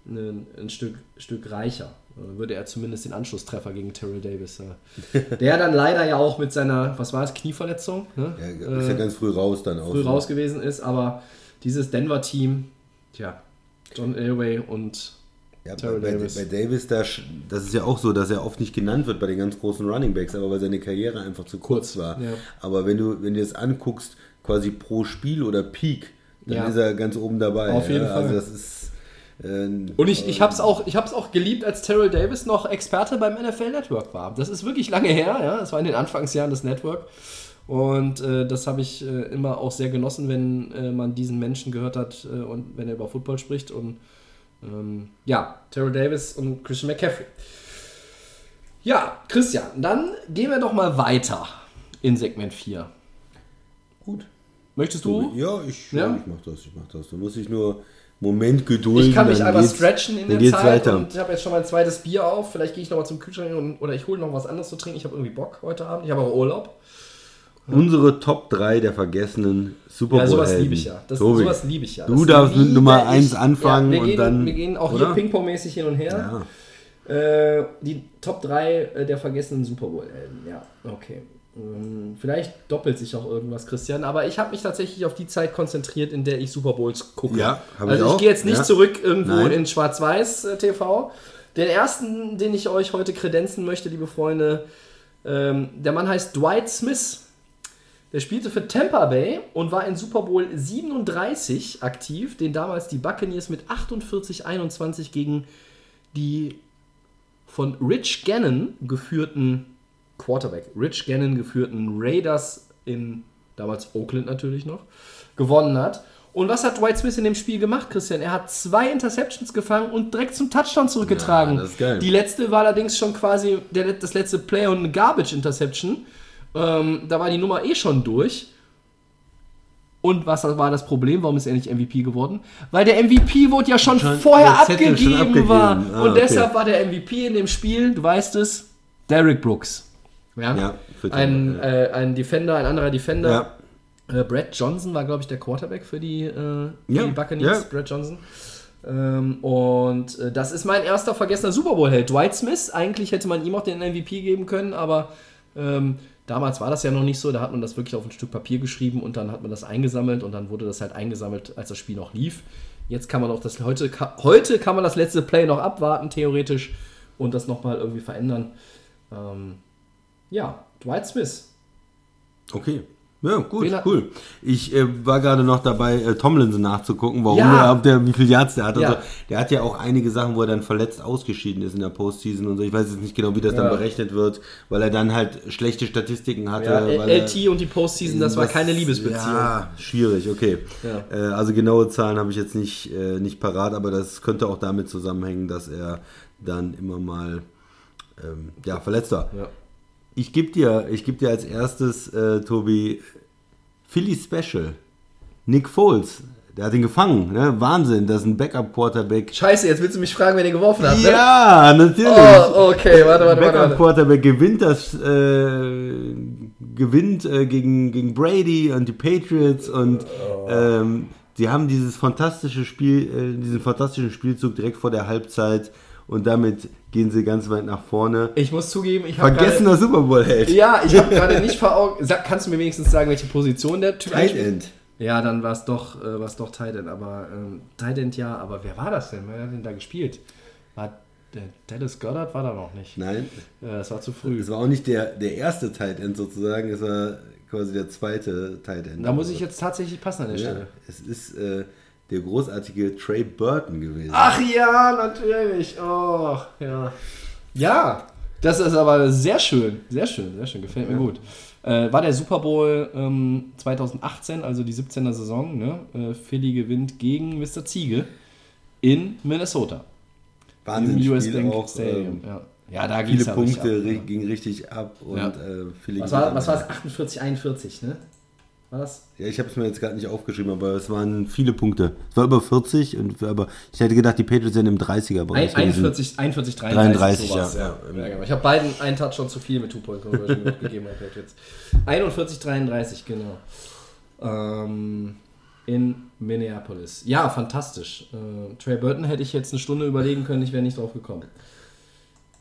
ein, ein Stück, Stück reicher. Äh, Würde er zumindest den Anschlusstreffer gegen Terrell Davis. Äh, der dann leider ja auch mit seiner, was war es, Knieverletzung? Ne? Ja, ist ja Äh, ganz früh raus dann auch. früh ne? raus gewesen ist, aber dieses Denver-Team, tja, John Elway und Ja, Terrell bei, Davis. bei Davis, da, das ist ja auch so, dass er oft nicht genannt wird bei den ganz großen Running Backs, aber weil seine Karriere einfach zu kurz, Kurz, war. ja. Aber wenn du, wenn du das anguckst, quasi pro Spiel oder Peak, dann Ja. ist er ganz oben dabei. Auf jeden ja. Fall. Also das ist. Äh, Und ich, ich habe es auch, ich hab's auch geliebt, als Terrell Davis noch Experte beim NFL Network war. Das ist wirklich lange her, ja. Das war in den Anfangsjahren des Network. Und äh, das habe ich äh, immer auch sehr genossen, wenn äh, man diesen Menschen gehört hat äh, und wenn er über Football spricht. Und ähm, ja, Terrell Davis und Christian McCaffrey. Ja, Christian, dann gehen wir doch mal weiter in Segment 4. gut. Möchtest du? Ja, ich, Ja? ich mach das, ich mach das. Da muss ich nur Moment gedulden. Ich kann mich einfach stretchen in dann der Zeit weiter. und ich habe jetzt schon mein zweites Bier auf. Vielleicht gehe ich nochmal zum Kühlschrank und, oder ich hole noch was anderes zu trinken. Ich habe irgendwie Bock heute Abend. Ich habe auch Urlaub. Unsere Top 3 der vergessenen Super Bowl Ja, sowas liebe ich ja. Das, Tobi, sowas liebe ich ja. Du Das darfst mit Nummer ich. 1 anfangen ja, wir und gehen, dann. Wir gehen auch oder? hier Ping-Pong-mäßig hin und her. Ja. Äh, die Top 3 der vergessenen Super Bowl-Helden. Ja, okay. Ähm, Vielleicht doppelt sich auch irgendwas, Christian, aber ich habe mich tatsächlich auf die Zeit konzentriert, in der ich Super Bowls gucke. Ja, hab ich also ich auch. gehe jetzt nicht Ja. zurück irgendwo Nein. in Schwarz-Weiß äh, TV. Den ersten, den ich euch heute kredenzen möchte, liebe Freunde, ähm, der Mann heißt Dwight Smith. Der spielte für Tampa Bay und war in Super Bowl 37 aktiv, den damals die Buccaneers mit 48-21 gegen die von Rich Gannon geführten Quarterback, Rich Gannon geführten Raiders in damals Oakland natürlich noch gewonnen hat. Und was hat Dwight Smith in dem Spiel gemacht, Christian? Er hat zwei Interceptions gefangen und direkt zum Touchdown zurückgetragen. Ja, das ist geil. Die letzte war allerdings schon quasi der, das letzte Play und eine Garbage Interception. Ähm, da war die Nummer eh schon durch. Und was war das Problem? Warum ist er nicht MVP geworden? Weil der MVP wurde ja schon, Schon- vorher abgegeben, schon abgegeben. war. Ah, und okay. deshalb war der MVP in dem Spiel, du weißt es, Derrick Brooks. Ja, Ja, für ein, äh, ein Defender, ein anderer Defender. Ja. Äh, Brad Johnson war, glaube ich, der Quarterback für die, äh, Ja, die Buccaneers. Brad Johnson. Ähm, und äh, das ist mein erster vergessener Super Bowl-Held. Dwight Smith, eigentlich hätte man ihm auch den MVP geben können, aber ähm, damals war das ja noch nicht so. Da hat man das wirklich auf ein Stück Papier geschrieben und dann hat man das eingesammelt und dann wurde das halt eingesammelt, als das Spiel noch lief. Jetzt kann man auch das heute, ka- heute kann man das letzte Play noch abwarten, theoretisch, und das nochmal irgendwie verändern. Ähm, ja, Dwight Smith. Okay. Ja, gut, Wen cool. Ich äh, war gerade noch dabei, äh, Tomlinson nachzugucken, warum Ja. er, ob der, wie viel Yards der hat. Ja. Also, der hat ja auch einige Sachen, wo er dann verletzt ausgeschieden ist in der Postseason und so. Ich weiß jetzt nicht genau, wie das Ja. dann berechnet wird, weil er dann halt schlechte Statistiken hatte. Ja, LT und die Postseason, das war keine Liebesbeziehung. Ja, schwierig, okay. Äh, also genaue Zahlen habe ich jetzt nicht, äh, nicht parat, aber das könnte auch damit zusammenhängen, dass er dann immer mal ähm, ja, verletzt war. Ja. Ich gebe dir, ich geb dir als erstes, äh, Tobi, Philly Special. Nick Foles, der hat ihn gefangen. Ne? Wahnsinn, das ist ein Backup-Quarterback. Scheiße, jetzt willst du mich fragen, wer den geworfen hat, ne? Ja, natürlich. Oh, okay, warte, warte, warte. Backup warte. Quarterback gewinnt das, äh, gewinnt äh, gegen, gegen Brady und die Patriots und Oh. ähm, sie haben dieses fantastische Spiel, äh, diesen fantastischen Spielzug direkt vor der Halbzeit und damit gehen sie ganz weit nach vorne. Ich muss zugeben, ich habe Vergessener Super Bowl Held. Ja, ich habe gerade nicht vor Augen. Sag, kannst du mir wenigstens sagen, welche Position der Typ Tight? End. Ja, dann war es doch, äh, war's doch Tight End. Aber ähm, Tight End ja, aber wer war das denn? Wer hat denn da gespielt? War der Dallas Goddard war da noch nicht. Nein, Äh, das war zu früh. es war auch nicht der, der erste Tight End sozusagen, es war quasi der zweite Tight End. Da muss ich jetzt tatsächlich passen an der ja, Stelle. es ist äh, der großartige Trey Burton gewesen. Ach ja, natürlich. Oh, ja. Ja, das ist aber sehr schön. Sehr schön, sehr schön. Gefällt mir gut. Äh, war der Super Bowl ähm, 2018, also die 17er Saison. Ne? Äh, Philly gewinnt gegen Mr. Ziege in Minnesota. Wahnsinn, Im US Spiel Bank auch, Stadium. ähm, ja. ja, da ging viele es ja Punkte, richtig ab, ja. ging richtig ab und Ja. äh, viele Was gewinnt war, was das? 48, 41, ne? War das? Ja, ich habe es mir jetzt gerade nicht aufgeschrieben, aber es waren viele Punkte. Es war über 40, und, aber ich hätte gedacht, die Patriots sind im 30er-Bereich. Ein, gewesen. 41, 41, 33. 33, sowas, ja. ja. genau. Ich habe beiden einen Touchdown zu viel mit Two-Point-Conversion gegeben. Jetzt. 41, 33, genau. Ähm, in Minneapolis. Ja, fantastisch. Äh, Trey Burton hätte ich jetzt eine Stunde überlegen können, ich wäre nicht drauf gekommen.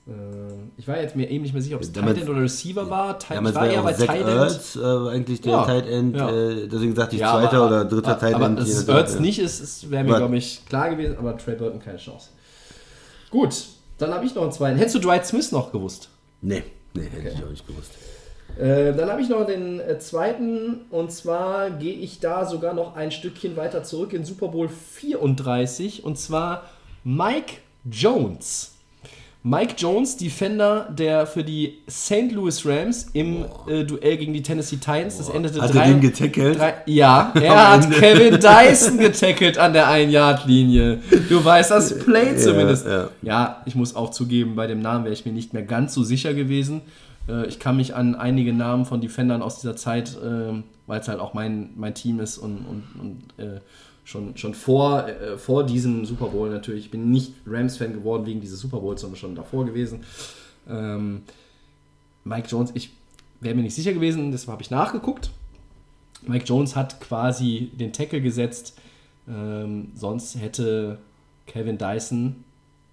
Ähm, ich war jetzt mir eben nicht mehr sicher, ob es Damals- Tight End oder Receiver war. Tight, Damals war war eher ja bei Zach Tight End. Ertz äh, eigentlich der Ja, Tight End, ja. äh, deswegen sagte ich Ja, zweiter aber- oder dritter Tight aber End. es je ist nachdem, Ertz ja. nicht, es ist- wäre mir, glaube ich, klar gewesen, aber Trey Burton keine Chance. Gut, dann habe ich noch einen zweiten. Hättest du Dwight Smith noch gewusst? Nee, nee, hätte ich auch nicht gewusst. Äh, dann habe ich noch den äh, zweiten und zwar gehe ich da sogar noch ein Stückchen weiter zurück in Super Bowl 34 und zwar Mike Jones. Mike Jones, Defender, der für die St. Louis Rams im äh, Duell gegen die Tennessee Titans, das endete Hat drei, er den getackelt? drei, Ja, er hat Kevin Dyson getackelt an der 1-Yard-Linie. Du weißt das Play zumindest. ja. Ja, ich muss auch zugeben, bei dem Namen wäre ich mir nicht mehr ganz so sicher gewesen. Äh, Ich kann mich an einige Namen von Defendern aus dieser Zeit, ähm, weil es halt auch mein, mein Team ist und, und, und äh, schon, schon vor, äh, vor diesem Super Bowl natürlich. Ich bin nicht Rams-Fan geworden wegen dieses Super Bowls, sondern schon davor gewesen. Ähm, Mike Jones, ich wäre mir nicht sicher gewesen, deshalb habe ich nachgeguckt. Mike Jones hat quasi den Tackle gesetzt. Ähm, sonst hätte Kevin Dyson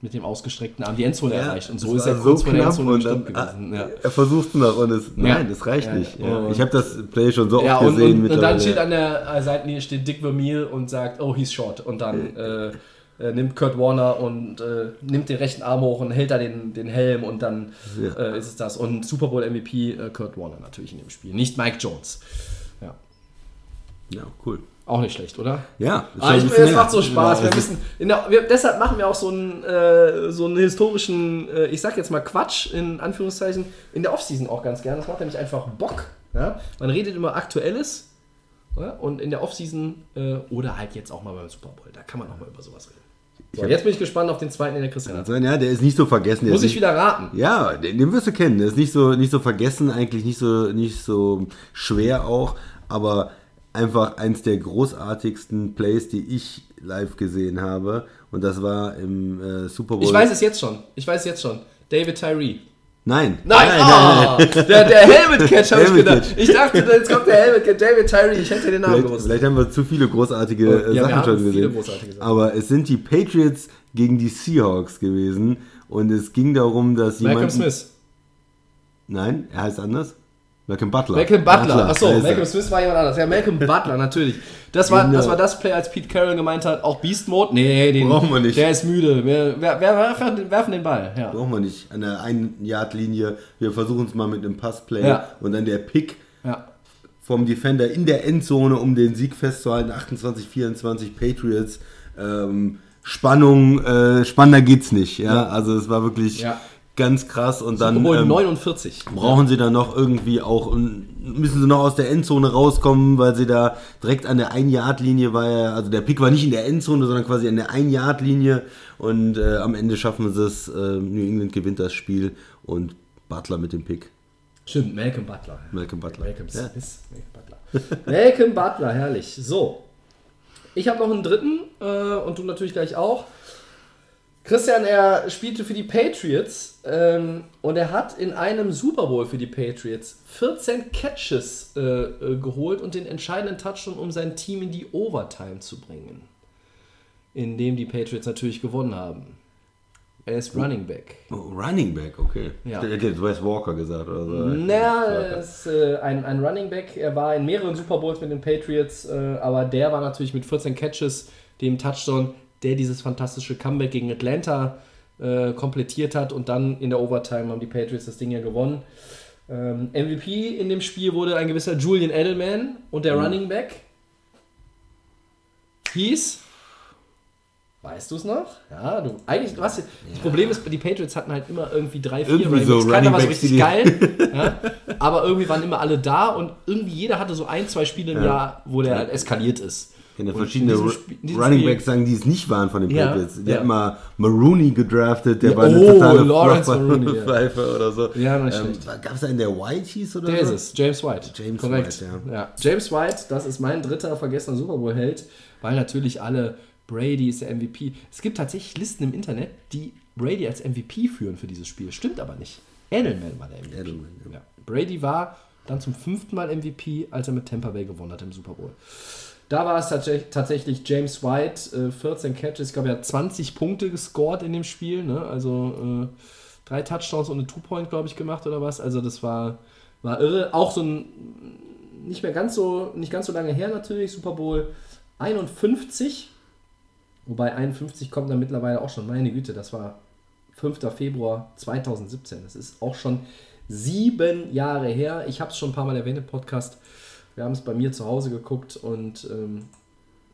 mit dem ausgestreckten Arm die Endzone erreicht. Und so ist er war kurz vor der knapp Endzone dann, gewesen. ah, Ja. Er versucht noch und es, nein, Ja. das reicht Ja, nicht. ja. Ja. Ich habe das Play schon so oft Ja, und, gesehen und, und dann steht an der äh, Seitenlinie steht Dick Vermeil und sagt, oh, he's short. Und dann äh, äh, nimmt Kurt Warner und äh, nimmt den rechten Arm hoch und hält da den, den Helm und dann Ja. äh, ist es das. Und Super Bowl MVP äh, Kurt Warner natürlich in dem Spiel, nicht Mike Jones. Ja, Ja, cool. Auch nicht schlecht, oder? Ja, ist Ah, ich, es her. macht so Spaß. Ja, Wir müssen, in der, wir, deshalb machen wir auch so einen, äh, so einen historischen, äh, ich sag jetzt mal Quatsch, in Anführungszeichen, in der Offseason auch ganz gerne. Das macht nämlich einfach Bock. Ja? Man redet immer Aktuelles ja? und in der Offseason äh, oder halt jetzt auch mal beim Super Bowl. Da kann man auch mal über sowas reden. So, jetzt bin ich gespannt auf den zweiten, den der Christian hat. Ja, der ist nicht so vergessen. Muss ich nicht, wieder raten. Ja, den, den wirst du kennen. Der ist nicht so, nicht so vergessen, eigentlich nicht so, nicht so schwer auch, aber einfach eins der großartigsten Plays, die ich live gesehen habe. Und das war im äh, Super Bowl. Ich weiß es jetzt schon. Ich weiß es jetzt schon. David Tyree. Nein. Nein, ah, Der, der Helmet Catch habe ich gedacht. Ich dachte, jetzt kommt der Helmet Catch. David Tyree. Ich hätte den Namen Vielleicht, gewusst. vielleicht haben wir zu viele großartige Oh, äh, ja, Sachen schon gesehen. Aber es sind die Patriots gegen die Seahawks gewesen. Und es ging darum, dass Malcolm jemand. Smith. Nein, er heißt anders. Malcolm Butler. Malcolm Butler. Achso, heißt er. Malcolm Smith war jemand anders. Ja, Malcolm Butler, natürlich. Das war, Genau. das war das Play, als Pete Carroll gemeint hat, auch Beast Mode? Nee, den, Brauchen wir nicht. Der ist müde. Wir, wir, wir werfen, den- Ball. Ja. Brauchen wir nicht. An der 1-Yard-Linie. Wir versuchen es mal mit einem Passplay. Ja. Und dann der Pick ja. vom Defender in der Endzone, um den Sieg festzuhalten. 28, 24 Patriots. Ähm, Spannung, äh, spannender geht's nicht. Ja? Also es war wirklich Ja. Ganz krass. Und dann Obwohl ähm, 49. brauchen sie dann noch irgendwie auch, und müssen sie noch aus der Endzone rauskommen, weil sie da direkt an der 1-Yard-Linie war. ja- Also der Pick war nicht in der Endzone, sondern quasi an der 1-Yard-Linie. Und äh, am Ende schaffen sie es. Äh, New England gewinnt das Spiel und Butler mit dem Pick. Stimmt, Malcolm Butler. Malcolm Butler. Malcolm Ja. Smith. Malcolm Butler. Malcolm Butler, herrlich. So. Ich habe noch einen dritten äh, und du natürlich gleich auch. Christian, er spielte für die Patriots ähm, und er hat in einem Super Bowl für die Patriots 14 Catches äh, äh, geholt und den entscheidenden Touchdown, um sein Team in die Overtime zu bringen. In dem die Patriots natürlich gewonnen haben. Er ist Running Back. Oh, Running Back, okay. Ja. Ich hätte Wes Walker gesagt oder so. Naja, er ist äh, ein, ein Running Back. Er war in mehreren Super Bowls mit den Patriots, äh, aber der war natürlich mit 14 Catches, dem Touchdown, der dieses fantastische Comeback gegen Atlanta äh, komplettiert hat und dann in der Overtime haben die Patriots das Ding ja gewonnen. Ähm, MVP in dem Spiel wurde ein gewisser Julian Edelman und der Running Back hieß. Weißt du es noch? Ja, du. Eigentlich, du hast, das Problem ist, die Patriots hatten halt immer irgendwie drei, vier Irgendwie so Keiner war so richtig die- geil. ja, aber irgendwie waren immer alle da und irgendwie jeder hatte so ein, zwei Spiele im Ja. Jahr, wo der halt eskaliert ist. Ich kenne Und verschiedene Running Backs sagen, die es nicht waren von den Ja, Patriots. Die ja. hatten mal Marooney gedraftet, der Ja, war eine oh, totale Lawrence Marooney, ja. Pfeife oder so. Ja, nicht schlecht. Gab es einen, der White hieß oder Der ist so? es, James White. James Korrekt. White, ja. James White, das ist mein dritter vergessener Super Bowl-Held, weil natürlich alle, Brady ist der MVP. Es gibt tatsächlich Listen im Internet, die Brady als MVP führen für dieses Spiel. Stimmt aber nicht. Edelman war der MVP. Edelman, ja. ja. Brady war dann zum fünften Mal MVP, als er mit Tampa Bay gewonnen hat im Super Bowl. Da war es tatsächlich, tatsächlich James White, äh, 14 Catches, ich glaube, er hat 20 Punkte gescored in dem Spiel, ne? also äh, drei Touchdowns und eine Two-Point, glaube ich, gemacht oder was. Also das war, war irre. Auch so ein, nicht mehr ganz so, nicht ganz so lange her natürlich, Super Bowl 51. Wobei 51 kommt dann mittlerweile auch schon, meine Güte, das war 5. Februar 2017. Das ist auch schon Sieben Jahre her. Ich habe es schon ein paar Mal erwähnt im Podcast. Wir haben es bei mir zu Hause geguckt und ähm,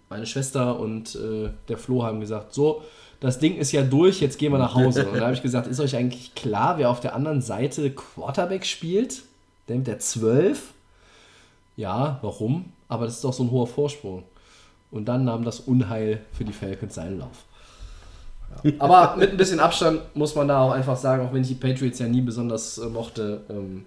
meine Schwester und äh, der Flo haben gesagt, so, das Ding ist ja durch, jetzt gehen wir nach Hause. Und da habe ich gesagt, ist euch eigentlich klar, wer auf der anderen Seite Quarterback spielt? Der mit der 12? Ja, warum? Aber das ist doch so ein hoher Vorsprung. Und dann nahm das Unheil für die Falcons seinen Lauf. Ja. Aber mit ein bisschen Abstand muss man da auch einfach sagen, auch wenn ich die Patriots ja nie besonders äh, mochte, ähm,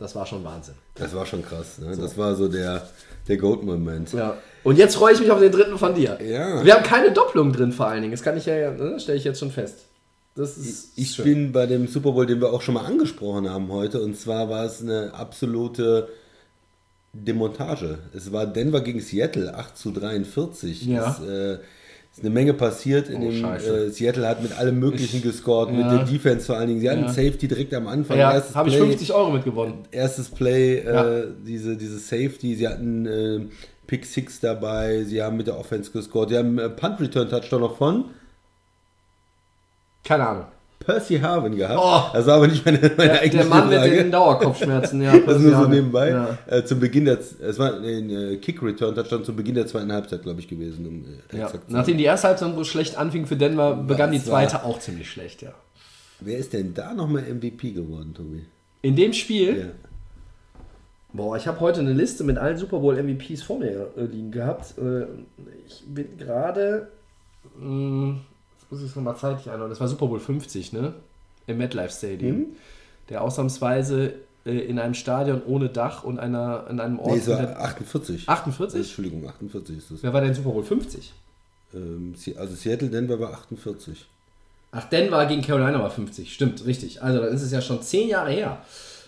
das war schon Wahnsinn. Das war schon krass. Ne? Das war so der, der Goat-Moment. Ja. Und jetzt freue ich mich auf den dritten von dir. Ja. Wir haben keine Doppelung drin vor allen Dingen. Das kann ich ja, ne, stelle ich jetzt schon fest. Das ist Ich schön. bin bei dem Super Bowl, den wir auch schon mal angesprochen haben heute, und zwar war es eine absolute Demontage. Es war Denver gegen Seattle, 8 zu 43. Ja. Es, äh, ist eine Menge passiert. In Oh, dem, äh, Seattle hat mit allem Möglichen Ich- gescored, mit ja. der Defense vor allen Dingen. Sie hatten Ja. Safety direkt am Anfang. ja, habe ich Play- 50 Euro mitgewonnen. erstes Play, äh, diese, diese Safety, sie hatten äh, Pick Six dabei, sie haben mit der Offense gescored, sie haben äh, Punt Return Touchdown noch von Keine Ahnung. Percy Harvin gehabt. Oh. Das war aber nicht meine, meine Der, der eigentliche Mann mit Frage. den Dauerkopfschmerzen, ja. das ist nur so nebenbei. Ja. Äh, zum Beginn der, es war ein äh, Kick Return Touchdown zum Beginn der zweiten Halbzeit, glaube ich, gewesen. Um, äh, Ja. Nachdem die erste Halbzeit so schlecht anfing für Denver, begann die Das war- zweite auch ziemlich schlecht, ja. Wer ist denn da nochmal MVP geworden, Tobi? In dem Spiel, Ja. boah, ich habe heute eine Liste mit allen Super Bowl MVPs vor mir äh, liegen gehabt. Äh, ich bin gerade, mh, jetzt muss ich es nochmal zeitlich einordnen, das war Super Bowl 50, ne? Im MetLife Stadium. Mhm. Der ausnahmsweise äh, in einem Stadion ohne Dach und einer, in einem Ort. Nee, es war der- 48. 48? Entschuldigung, 48 ist es. Wer war denn Super Bowl 50? Ähm, also Seattle, Denver war 48. Ach, Denver gegen Carolina war 50, stimmt, richtig. Also dann ist es ja schon 10 Jahre her.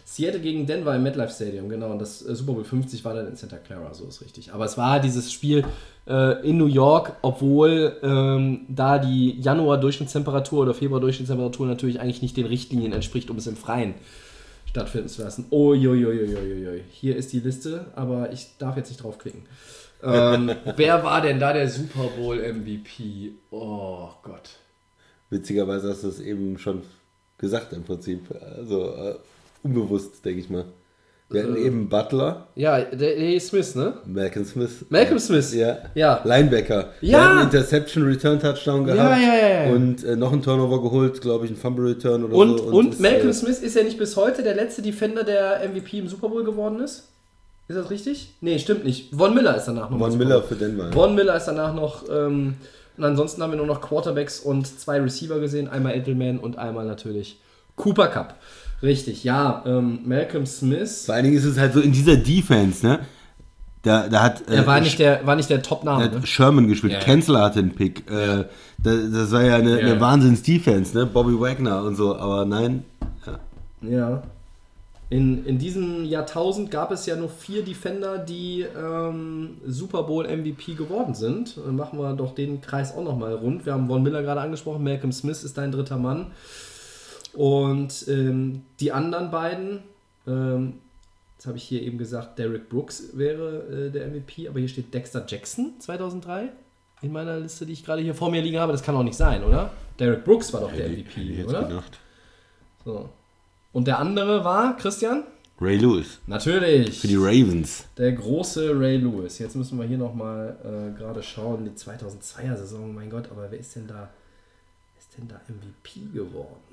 Seattle gegen Denver im MetLife Stadium, genau. Und das äh, Super Bowl 50 war dann in Santa Clara, so ist richtig. Aber es war dieses Spiel in New York, obwohl ähm, da die Januar-Durchschnittstemperatur oder Februar-Durchschnittstemperatur natürlich eigentlich nicht den Richtlinien entspricht, um es im Freien stattfinden zu lassen. Uiuiuiuiui. Hier ist die Liste, aber ich darf jetzt nicht draufklicken. Ähm, wer war denn da der Super Bowl MVP? Oh Gott. Witzigerweise hast du es eben schon gesagt im Prinzip. Also äh, unbewusst, denke ich mal. Wir hatten Äh. eben Butler, Ja, der, der Smith, ne? Malcolm Smith. Malcolm Smith. Ja. Ja. Linebacker. Ja. Der hat einen Interception Return Touchdown gehabt. Ja, ja, ja. Und äh, noch einen Turnover geholt, glaube ich, einen Fumble Return oder Und, so. und, ist, Malcolm äh, Smith ist ja nicht bis heute der letzte Defender, der MVP im Super Bowl geworden ist. Ist das richtig? Nee, stimmt nicht. Von Miller ist danach noch. Von Miller für Denver. Von Miller ist danach noch. Ähm, und ansonsten haben wir nur noch Quarterbacks und zwei Receiver gesehen. Einmal Edelman und einmal natürlich Cooper Cup. Richtig, ja. Ähm, Malcolm Smith. Vor allen Dingen ist es halt so in dieser Defense, ne? Da, da hat, Er war äh, nicht der, war nicht der Top-Name. Ne? hat Sherman gespielt, Ja, ja. Kenzler hatte einen Pick. Äh, das, das war ja eine, eine. Wahnsinns-Defense, ne? Bobby Wagner und so, aber nein. Ja. In, in diesem Jahrtausend gab es ja nur vier Defender, die ähm, Super Bowl MVP geworden sind. Dann machen wir doch den Kreis auch nochmal rund. Wir haben Von Miller gerade angesprochen, Malcolm Smith ist dein dritter Mann. Und ähm, die anderen beiden, ähm, jetzt habe ich hier eben gesagt, Derek Brooks wäre äh, der MVP, aber hier steht Dexter Jackson 2003 in meiner Liste, die ich gerade hier vor mir liegen habe. Das kann auch nicht sein, oder? Derek Brooks war doch der MVP, oder? gedacht. So. Und der andere war, Christian? Ray Lewis Natürlich. für die Ravens. der große Ray Lewis. Jetzt müssen wir hier nochmal äh, gerade schauen, die 2002er Saison, mein Gott, aber wer ist denn da, wer ist denn da MVP geworden?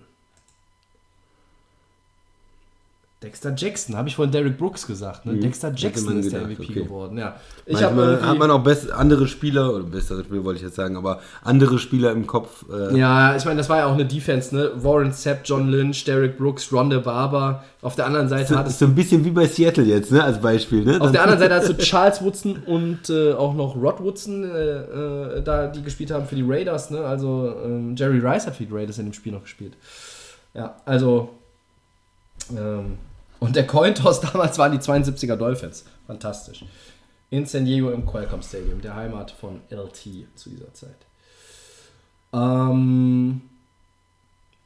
Dexter Jackson, habe ich vorhin Derek Brooks gesagt. Ne? Dexter hätte Jackson ist der gedacht, MVP okay. geworden. Ja. Ich habe Manchmal hat man auch best, andere Spieler, oder bessere Spieler wollte ich jetzt sagen, aber andere Spieler im Kopf. Äh, ja, ich meine, das war ja auch eine Defense, ne? Warren Sapp, John Lynch, Derek Brooks, Ronda Barber. Auf der anderen Seite Das hattest ist so ein bisschen wie bei Seattle jetzt, ne, als Beispiel. Ne? Auf der anderen Seite hast du Charles Woodson und äh, auch noch Rod Woodson, äh, äh, da die gespielt haben für die Raiders. Ne? Also ähm, Jerry Rice hat für die Raiders in dem Spiel noch gespielt. Ja, also ähm, und der Cointoss damals waren die 72er Dolphins. Fantastisch. In San Diego im Qualcomm Stadium, der Heimat von LT zu dieser Zeit. Ähm,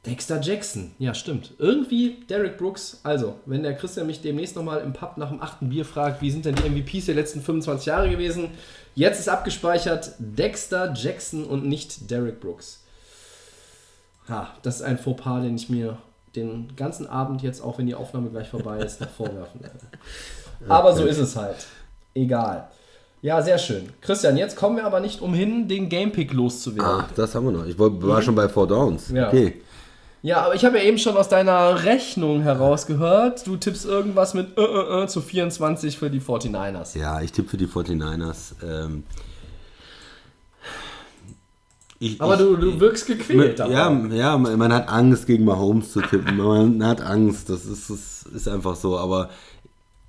Dexter Jackson, ja stimmt. Irgendwie Derek Brooks. Also, wenn der Christian mich demnächst nochmal im Pub nach dem achten Bier fragt, wie sind denn die MVPs der letzten 25 Jahre gewesen? Jetzt ist abgespeichert Dexter Jackson und nicht Derek Brooks. Ha, das ist ein Fauxpas, den ich mir den ganzen Abend jetzt, auch wenn die Aufnahme gleich vorbei ist, noch vorwerfen werde. Aber so ist es halt. Egal. Ja, sehr schön. Christian, jetzt kommen wir aber nicht umhin, den Gamepick loszuwerden. Ach, das haben wir noch. Ich war, war schon bei Four Downs. Ja. Okay. Ja, aber ich habe ja eben schon aus deiner Rechnung herausgehört, du tippst irgendwas mit äh, äh, äh, zu 24 für die 49ers. Ja, ich tippe für die 49ers. Ähm, ich, Aber ich, du, du wirkst gequält. Ja, dabei. ja, man hat Angst, gegen Mahomes zu tippen. Man hat Angst, das ist, das ist einfach so. Aber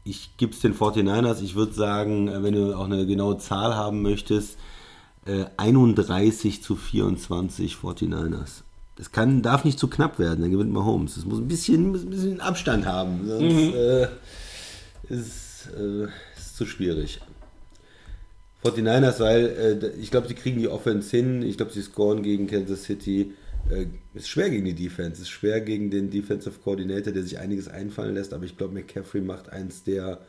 ich gebe es den 49ers. Ich würde sagen, äh, wenn du auch eine genaue Zahl haben möchtest, äh, 31 zu 24 49ers. Das kann, darf nicht zu knapp werden, dann gewinnt Mahomes. Es muss ein bisschen, muss ein bisschen Abstand haben, sonst äh, ist äh, ist zu schwierig. 49ers, weil äh, ich glaube, sie kriegen die Offense hin. Ich glaube, sie scoren gegen Kansas City. Äh, ist schwer gegen die Defense, ist schwer gegen den Defensive Coordinator, der sich einiges einfallen lässt. Aber ich glaube, McCaffrey macht eins der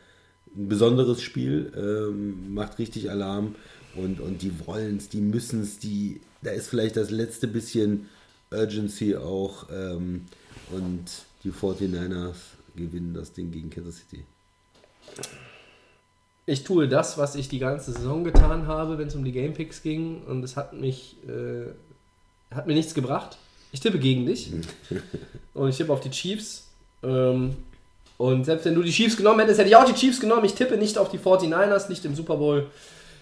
ein besonderes Spiel, ähm, macht richtig Alarm und, und die wollen es, die müssen es, die, da ist vielleicht das letzte bisschen Urgency auch ähm, und die 49ers gewinnen das Ding gegen Kansas City. Ich tue das, was ich die ganze Saison getan habe, wenn es um die Gamepicks ging und es hat mich äh, hat mir nichts gebracht. Ich tippe gegen dich und ich tippe auf die Chiefs. Ähm, und selbst wenn du die Chiefs genommen hättest, hätte ich auch die Chiefs genommen. Ich tippe nicht auf die 49ers, nicht im Super Bowl.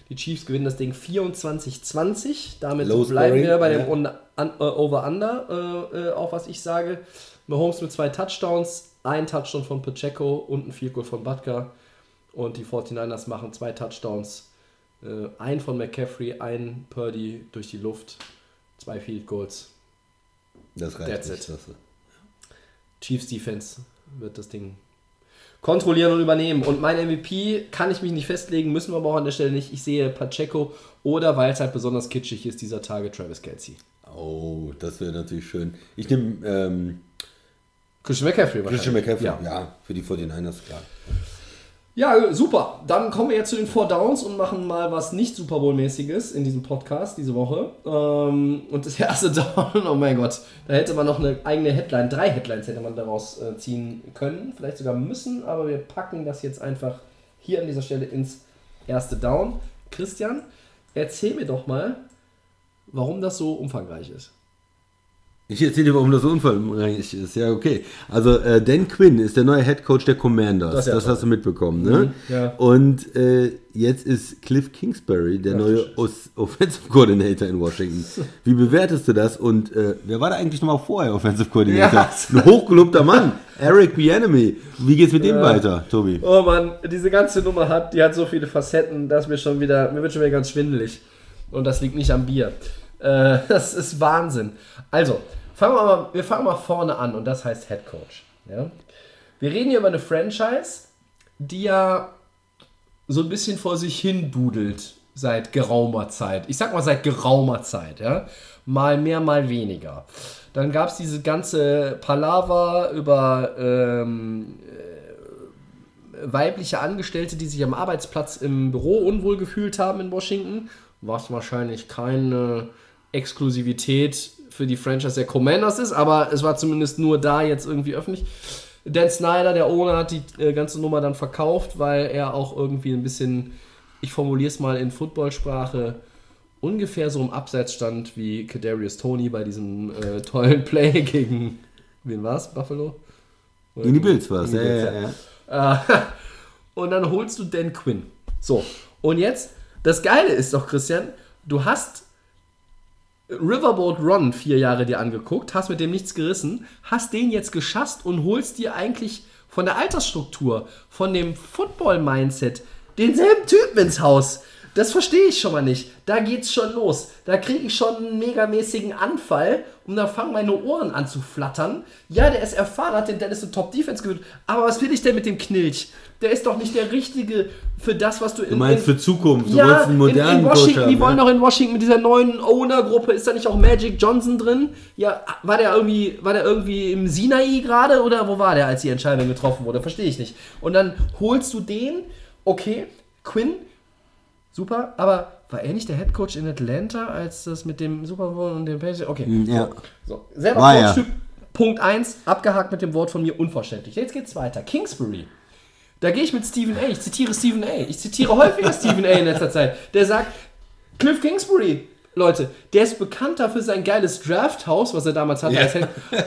Die Chiefs gewinnen das Ding 24-20. Damit Low bleiben scoring, wir bei ja. dem un- äh, Over-Under, äh, äh, auch was ich sage. Mahomes mit zwei Touchdowns, ein Touchdown von Pacheco und ein Field Goal von Butker. Und die 49ers machen zwei Touchdowns. Äh, ein von McCaffrey, ein Purdy durch die Luft. Zwei Field Goals. Das reicht That's nicht. it. Das, Chiefs Defense wird das Ding kontrollieren und übernehmen. Und mein MVP kann ich mich nicht festlegen, müssen wir aber auch an der Stelle nicht. Ich sehe Pacheco oder, weil es halt besonders kitschig ist, dieser Tage Travis Kelsey. oh, das wäre natürlich schön. Ich nehme ähm, Christian McCaffrey Christian. McCaffrey. Ja. Ja. für die 49ers, klar. Ja, super. Dann kommen wir jetzt zu den Four Downs und machen mal was nicht Super Bowl-mäßiges in diesem Podcast diese Woche. Ähm, und das erste Down, oh mein Gott, da hätte man noch eine eigene Headline, drei Headlines hätte man daraus äh, ziehen können, vielleicht sogar müssen, aber wir packen das jetzt einfach hier an dieser Stelle ins erste Down. Christian, erzähl mir doch mal, warum das so umfangreich ist. Ich erzähle dir, warum das so unfallreich ist. Ja, okay. Also, äh, Dan Quinn ist der neue Head Coach der Commanders. Das Das, ja hast du mitbekommen, ne? Mhm, ja. Und äh, jetzt ist Cliff Kingsbury der Ach, neue Offensive Coordinator in Washington. Wie bewertest du das? Und äh, wer war da eigentlich nochmal vorher Offensive Coordinator? Ja. Ein hochgelobter Mann. Eric Bieniemy. Wie geht's mit dem weiter, Tobi? Oh Mann, diese ganze Nummer hat, die hat so viele Facetten, dass mir schon wieder, mir wird schon wieder ganz schwindelig. Und das liegt nicht am Bier. Äh, das ist Wahnsinn. Also, fangen wir mal, wir fangen mal vorne an und das heißt Head Coach. Ja? Wir reden hier über eine Franchise, die ja so ein bisschen vor sich hin dudelt seit geraumer Zeit. Ich sag mal seit geraumer Zeit, ja. Mal mehr, mal weniger. Dann gab es diese ganze Palaver über ähm, weibliche Angestellte, die sich am Arbeitsplatz im Büro unwohl gefühlt haben in Washington, was wahrscheinlich keine Exklusivität für die Franchise der Commanders ist, aber es war zumindest nur da jetzt irgendwie öffentlich. Dan Snyder, der Owner, hat die äh, ganze Nummer dann verkauft, weil er auch irgendwie ein bisschen, ich formuliere es mal in Footballsprache, ungefähr so im Abseits stand wie Kadarius Tony bei diesem äh, tollen Play gegen, wen war es, Buffalo? Oder Gegen die Bills die Bills, ja, ja. ja. Äh, und dann holst du Dan Quinn. So, und jetzt, das Geile ist doch, Christian, du hast Riverboat Ron vier Jahre dir angeguckt, hast mit dem nichts gerissen, hast den jetzt geschasst und holst dir eigentlich von der Altersstruktur, von dem Football-Mindset denselben Typen ins Haus. Das verstehe ich schon mal nicht. Da geht's schon los. Da kriege ich schon einen megamäßigen Anfall und da fangen meine Ohren an zu flattern. Ja, der ist erfahren, hat den Dennis eine Top-Defense gewöhnt. Aber was will ich denn mit dem Knilch? Der ist doch nicht der Richtige für das, was du in Du meinst in, für Zukunft. Du ja, wolltest einen modernen in, in Washington, haben. die wollen ja? doch in Washington mit dieser neuen Owner-Gruppe, ist da nicht auch Magic Johnson drin? Ja, war der irgendwie, war der irgendwie im Sinai gerade oder wo war der, als die Entscheidung getroffen wurde? Verstehe ich nicht. Und dann holst du den, okay, Quinn, super, aber war er nicht der Head Coach in Atlanta, als das mit dem Super Bowl und dem Patriots? Okay. Ja. So, selber War er. Coach-Typ. Punkt 1, abgehakt mit dem Wort von mir, unverständlich. Jetzt geht's weiter. Kingsbury. Da gehe ich mit Stephen A. Ich zitiere Stephen A. Ich zitiere häufiger Stephen A. in letzter Zeit. Der sagt, Cliff Kingsbury, Leute, der ist bekannter für sein geiles Drafthaus, was er damals hatte, als,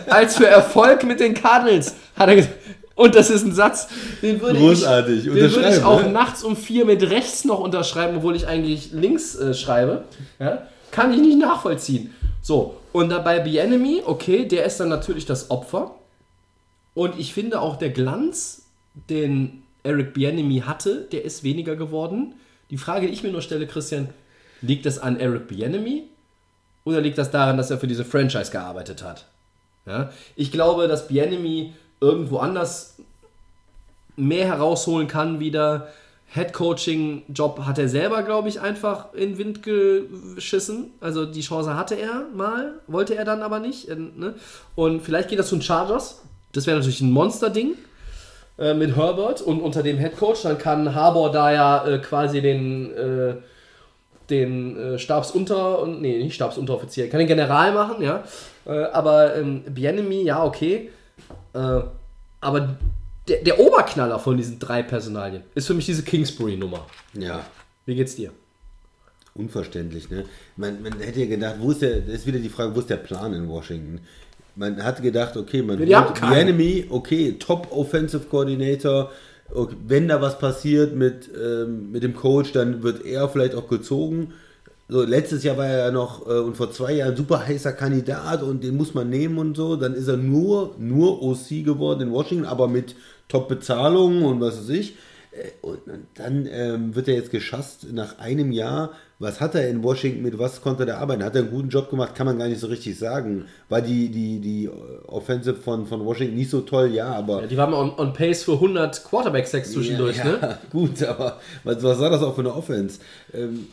als für Erfolg mit den Cardinals, hat er gesagt. Und das ist ein Satz, den würde Großartig. ich, den würde ich auch ne? nachts um vier mit rechts noch unterschreiben, obwohl ich eigentlich links äh, schreibe. Ja? Kann ich nicht nachvollziehen. So, und dabei Enemy, okay, der ist dann natürlich das Opfer. Und ich finde auch der Glanz, den Eric Bienemy hatte, der ist weniger geworden. Die Frage, die ich mir nur stelle, Christian, liegt das an Eric Bienemy oder liegt das daran, dass er für diese Franchise gearbeitet hat? Ja? Ich glaube, dass Bienemy irgendwo anders mehr herausholen kann wieder. Head-Coaching-Job hat er selber, glaube ich, einfach in Wind geschissen. Also die Chance hatte er mal, wollte er dann aber nicht. äh, ne? Und vielleicht geht das zu den Chargers. Das wäre natürlich ein Monster-Ding äh, mit Herbert und unter dem Head-Coach. Dann kann Harbour da ja äh, quasi den, äh, den Stabsunter- und nee, nicht Stabsunteroffizier, kann den General machen, ja. Aber ähm, Bienemy, ja, okay. Äh, aber der, der Oberknaller von diesen drei Personalien ist für mich diese Kingsbury-Nummer. Ja, Wie geht's dir? unverständlich, ne? Man, man hätte ja gedacht, wo ist der, das ist wieder die Frage, wo ist der Plan in Washington? Man hat gedacht, okay, man die haben holt keinen. Enemy, okay, Top Offensive Coordinator, okay, wenn da was passiert mit, ähm, mit dem Coach, dann wird er vielleicht auch gezogen. So, letztes Jahr war er ja noch äh, und vor zwei Jahren super heißer Kandidat und den muss man nehmen und so. Dann ist er nur, nur OC geworden in Washington, aber mit Top-Bezahlung und was weiß ich. Äh, Und dann ähm, wird er jetzt geschasst nach einem Jahr. Was hat er in Washington mit was konnte er arbeiten? Hat er einen guten Job gemacht? Kann man gar nicht so richtig sagen. War die, die, die Offensive von, von Washington nicht so toll? Ja, aber. Ja, die waren on, on pace für 100 Quarterback-Sacks zwischendurch, ja, ne? ja, gut, aber was, was war das auch für eine Offense? Ähm,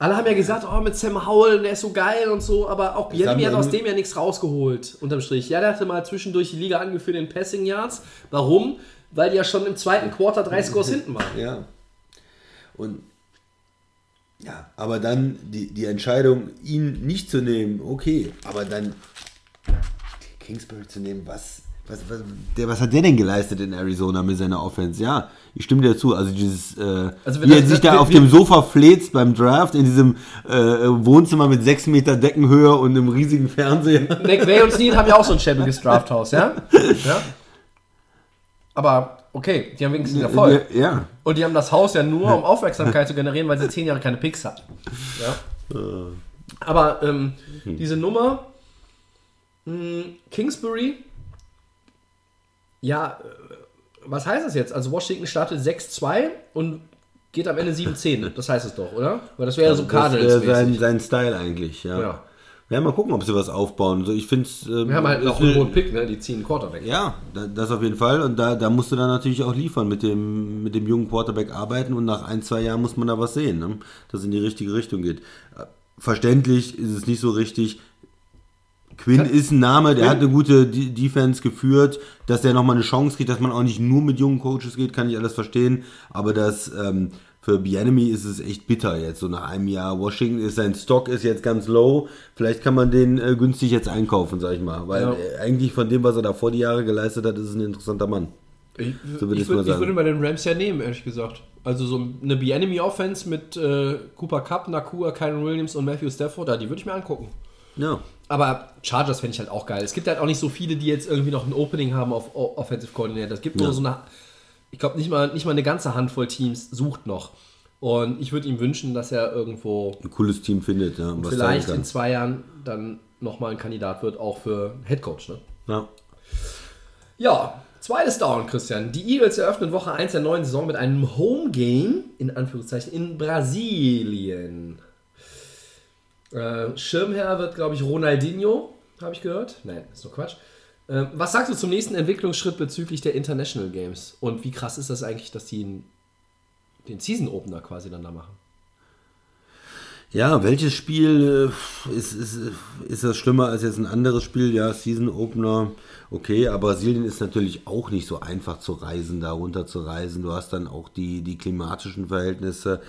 Alle haben ja gesagt, oh, mit Sam Howell, der ist so geil und so, aber auch haben hat aus dem ja nichts rausgeholt, unterm Strich. Ja, der hatte mal zwischendurch die Liga angeführt in Passing Yards. Warum? Weil die ja schon im zweiten Quarter drei Scores hinten waren. Ja. Und ja, aber dann die, die Entscheidung, ihn nicht zu nehmen, okay, aber dann Kingsbury zu nehmen, was, was, was, der, was hat der denn geleistet in Arizona mit seiner Offense? Ja, ich stimme dir zu. Also dieses, äh, Also wie er sich da wir- auf wir- dem Sofa fläzt beim Draft in diesem äh, Wohnzimmer mit 6 Meter Deckenhöhe und einem riesigen Fernseher. McVay und Snead haben ja auch so ein schäbiges Drafthaus, ja? ja? Aber okay, die haben wenigstens Erfolg. Ja. Und die haben das Haus ja nur, um Aufmerksamkeit zu generieren, weil sie zehn Jahre keine Picks hatten. Ja? Aber ähm, diese Nummer, mh, Kingsbury, ja, äh, was heißt das jetzt? Also Washington startet 6-2 und geht am Ende 7-10. Das heißt es doch, oder? Weil das wäre ja so Das wäre Cardinals. sein, sein Style eigentlich, ja. Ja. Ja, mal gucken, ob sie was aufbauen. So, ich finde es. Ähm, Wir haben halt noch einen hohen Pick, ne? Die ziehen Quarterback. Ja, da- das auf jeden Fall. Und da, da musst du dann natürlich auch liefern, mit dem, mit dem jungen Quarterback arbeiten und nach ein, zwei Jahren muss man da was sehen, ne? dass es in die richtige Richtung geht. Äh, Verständlich ist es nicht so richtig. Quinn ist ein Name, der hat eine gute D Defense geführt, dass der nochmal eine Chance kriegt, dass man auch nicht nur mit jungen Coaches geht, kann ich alles verstehen. Aber das ähm, für Bienemy ist es echt bitter jetzt, so nach einem Jahr. Washington ist, sein Stock ist jetzt ganz low. Vielleicht kann man den äh, günstig jetzt einkaufen, sag ich mal. Weil Ja. äh, eigentlich von dem, was er da vor die Jahre geleistet hat, ist es ein interessanter Mann. Ich, So würde ich, mal würd, ich würde bei den Rams ja nehmen, ehrlich gesagt. Also so eine B-Enemy-Offense mit äh, Cooper Cup, Nakua, Kyron Williams und Matthew Stafford, da, die würde ich mir angucken. Ja. Aber Chargers fände ich halt auch geil. Es gibt halt auch nicht so viele, die jetzt irgendwie noch ein Opening haben auf O- Offensive Coordinator. Es gibt nur Ja. so eine, ich glaube nicht mal, nicht mal eine ganze Handvoll Teams sucht noch. Und ich würde ihm wünschen, dass er irgendwo Ein cooles Team findet, ja, was vielleicht in zwei Jahren dann nochmal ein Kandidat wird, auch für Head Coach. Ne? Ja. Ja, zweites Down, Christian. Die Eagles eröffnen Woche 1 der neuen Saison mit einem Home Game, in Anführungszeichen, in Brasilien. Äh, Schirmherr wird, glaube ich, Ronaldinho, habe ich gehört. Nein, ist nur Quatsch. Äh, was sagst du zum nächsten Entwicklungsschritt bezüglich der International Games? Und wie krass ist das eigentlich, dass die einen- den Season Opener quasi dann da machen? Ja, welches Spiel äh, ist, ist, ist das schlimmer als jetzt ein anderes Spiel? Ja, Season Opener, okay, aber Brasilien ist natürlich auch nicht so einfach zu reisen, da runter zu reisen. Du hast dann auch die, die klimatischen Verhältnisse.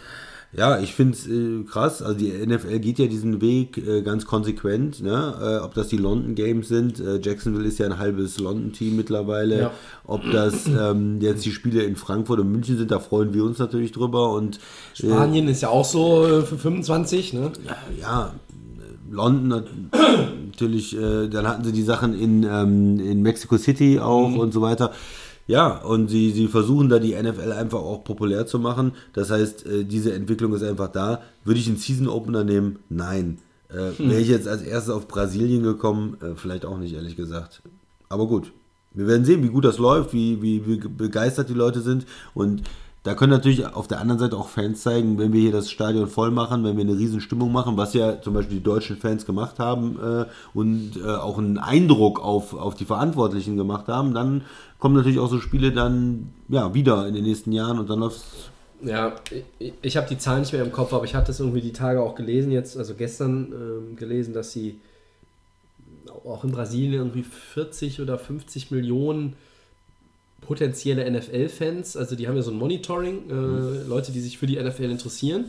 Ja, ich finde es äh, krass. Also die NFL geht ja diesen Weg äh, ganz konsequent. Ne? Äh, ob das die London Games sind, äh, Jacksonville ist ja ein halbes London-Team mittlerweile. Ja. Ob das ähm, jetzt die Spiele in Frankfurt und München sind, da freuen wir uns natürlich drüber. Und äh, Spanien ist ja auch so äh, für 25, ne? ja, London nat- natürlich, äh, dann hatten sie die Sachen in, ähm, in Mexico City auch Mhm. und so weiter. Ja, und sie, sie versuchen da die NFL einfach auch populär zu machen. Das heißt, äh, diese Entwicklung ist einfach da. Würde ich einen Season Opener nehmen? Nein. Äh, Hm. Wäre ich jetzt als erstes auf Brasilien gekommen? Äh, vielleicht auch nicht, ehrlich gesagt. Aber gut. Wir werden sehen, wie gut das läuft, wie, wie, wie begeistert die Leute sind. Und da können natürlich auf der anderen Seite auch Fans zeigen, wenn wir hier das Stadion voll machen, wenn wir eine riesen Stimmung machen, was ja zum Beispiel die deutschen Fans gemacht haben äh, und äh, auch einen Eindruck auf, auf die Verantwortlichen gemacht haben, dann kommen natürlich auch so Spiele dann ja wieder in den nächsten Jahren und dann läuft Ja, ich, ich habe die Zahlen nicht mehr im Kopf, aber ich hatte es irgendwie die Tage auch gelesen, jetzt, also gestern ähm, gelesen, dass sie auch in Brasilien irgendwie 40 oder 50 Millionen potenzielle NFL-Fans, also die haben ja so ein Monitoring, äh, Leute, die sich für die NFL interessieren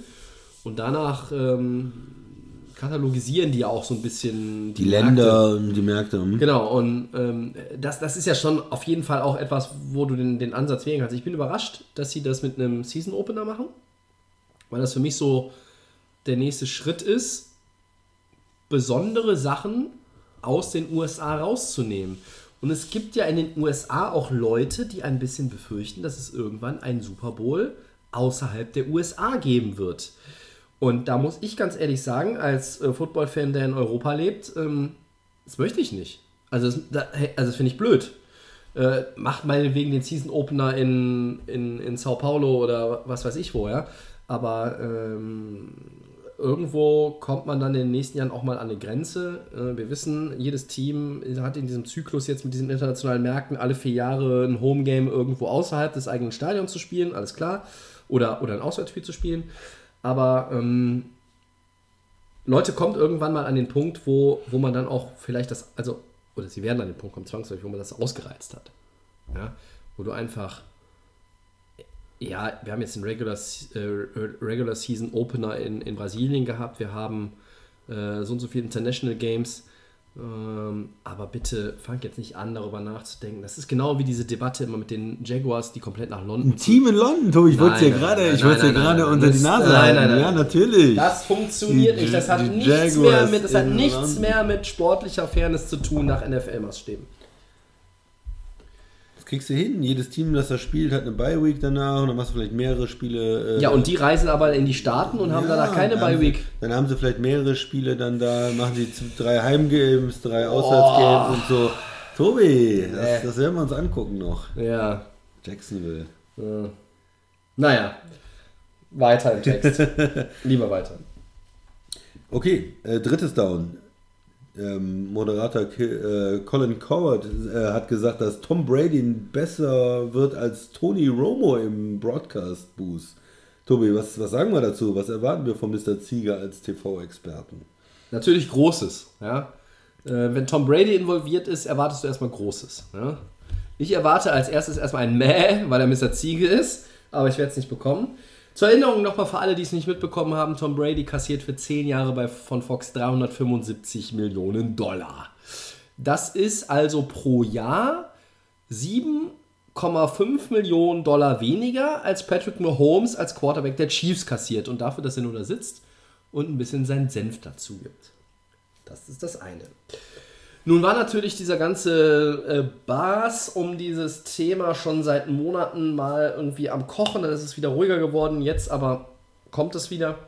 und danach ähm, katalogisieren die ja auch so ein bisschen die, Märkte. Länder und die Märkte. hm. Genau, und ähm, das, das ist ja schon auf jeden Fall auch etwas, wo du den, den Ansatz wählen kannst. Ich bin überrascht, dass sie das mit einem Season Opener machen, weil das für mich so der nächste Schritt ist, besondere Sachen aus den USA rauszunehmen. Und es gibt ja in den USA auch Leute, die ein bisschen befürchten, dass es irgendwann einen Super Bowl außerhalb der USA geben wird. Und da muss ich ganz ehrlich sagen, als äh, Football-Fan, der in Europa lebt, ähm, das möchte ich nicht. Also das, da, also das finde ich blöd. Äh, macht meinetwegen den Season Opener in, in, in Sao Paulo oder was weiß ich wo, ja. Aber ähm, irgendwo kommt man dann in den nächsten Jahren auch mal an eine Grenze. Äh, wir wissen, jedes Team hat in diesem Zyklus jetzt mit diesen internationalen Märkten alle vier Jahre ein Homegame irgendwo außerhalb des eigenen Stadions zu spielen, alles klar. Oder, oder ein Auswärtsspiel zu spielen. Aber ähm, Leute kommt irgendwann mal an den Punkt, wo, wo man dann auch vielleicht das, also, oder sie werden an den Punkt kommen, zwangsläufig, wo man das ausgereizt hat. Ja? Wo du einfach, ja, wir haben jetzt den Regular, äh, Regular Season Opener in, in Brasilien gehabt, wir haben äh, so und so viele International Games. Ähm, aber bitte fangt jetzt nicht an, darüber nachzudenken. Das ist genau wie diese Debatte immer mit den Jaguars, die komplett nach London Ein Team in London, Tobi, ich wollte es nein, gerade, ich wollte gerade unter die Nase nein, halten. nein, nein. Ja, natürlich. Das funktioniert Die- nicht. Das hat nichts mehr mit, das hat nichts mehr mit sportlicher Fairness zu tun nach NFL-Maßstäben. Kriegst du hin. Jedes Team, das da spielt, hat eine Bye-Week danach und dann machst du vielleicht mehrere Spiele. äh, Ja, und die reisen aber in die Staaten und haben ja, danach keine haben Bye-Week. Dann haben sie vielleicht mehrere Spiele dann da, machen sie drei Heimgames, drei Auswärtsgames und so. Tobi, das, Nee. das werden wir uns angucken noch. Ja. Jacksonville. Äh. Naja. Weiter im Text. Lieber weiter. Okay, äh, drittes Down. Ähm, Moderator äh, Colin Coward äh, hat gesagt, dass Tom Brady besser wird als Tony Romo im Broadcast-Booth. Tobi, was, was sagen wir dazu? Was erwarten wir von Mr. Zieger als TV-Experten? Natürlich Großes. Ja? Äh, wenn Tom Brady involviert ist, erwartest du erstmal Großes. Ja? Ich erwarte als erstes erstmal ein Mäh, weil er Mr. Ziege ist, aber ich werde es nicht bekommen. Zur Erinnerung nochmal für alle, die es nicht mitbekommen haben, Tom Brady kassiert für 10 Jahre bei, von Fox 375 Millionen Dollar. Das ist also pro Jahr 7,5 Millionen Dollar weniger, als Patrick Mahomes als Quarterback der Chiefs kassiert. Und dafür, dass er nur da sitzt und ein bisschen seinen Senf dazu gibt. Das ist das eine. Nun war natürlich dieser ganze äh, Bass um dieses Thema schon seit Monaten mal irgendwie am Kochen, dann ist es wieder ruhiger geworden, jetzt aber kommt es wieder.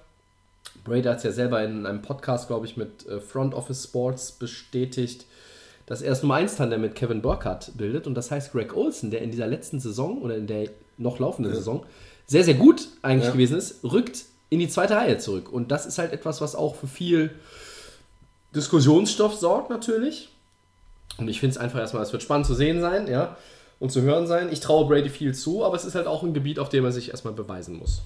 Brady hat es ja selber in einem Podcast, glaube ich, mit äh, Front Office Sports bestätigt, dass er das Nummer 1 Tandem mit Kevin Burkhardt bildet. Und das heißt Greg Olson, der in dieser letzten Saison oder in der noch laufenden Saison sehr, sehr gut eigentlich Ja. gewesen ist, rückt in die zweite Reihe zurück. Und das ist halt etwas, was auch für viel Diskussionsstoff sorgt natürlich. Und ich finde es einfach erstmal, es wird spannend zu sehen sein, ja, und zu hören sein. Ich traue Brady viel zu, aber es ist halt auch ein Gebiet, auf dem er sich erstmal beweisen muss.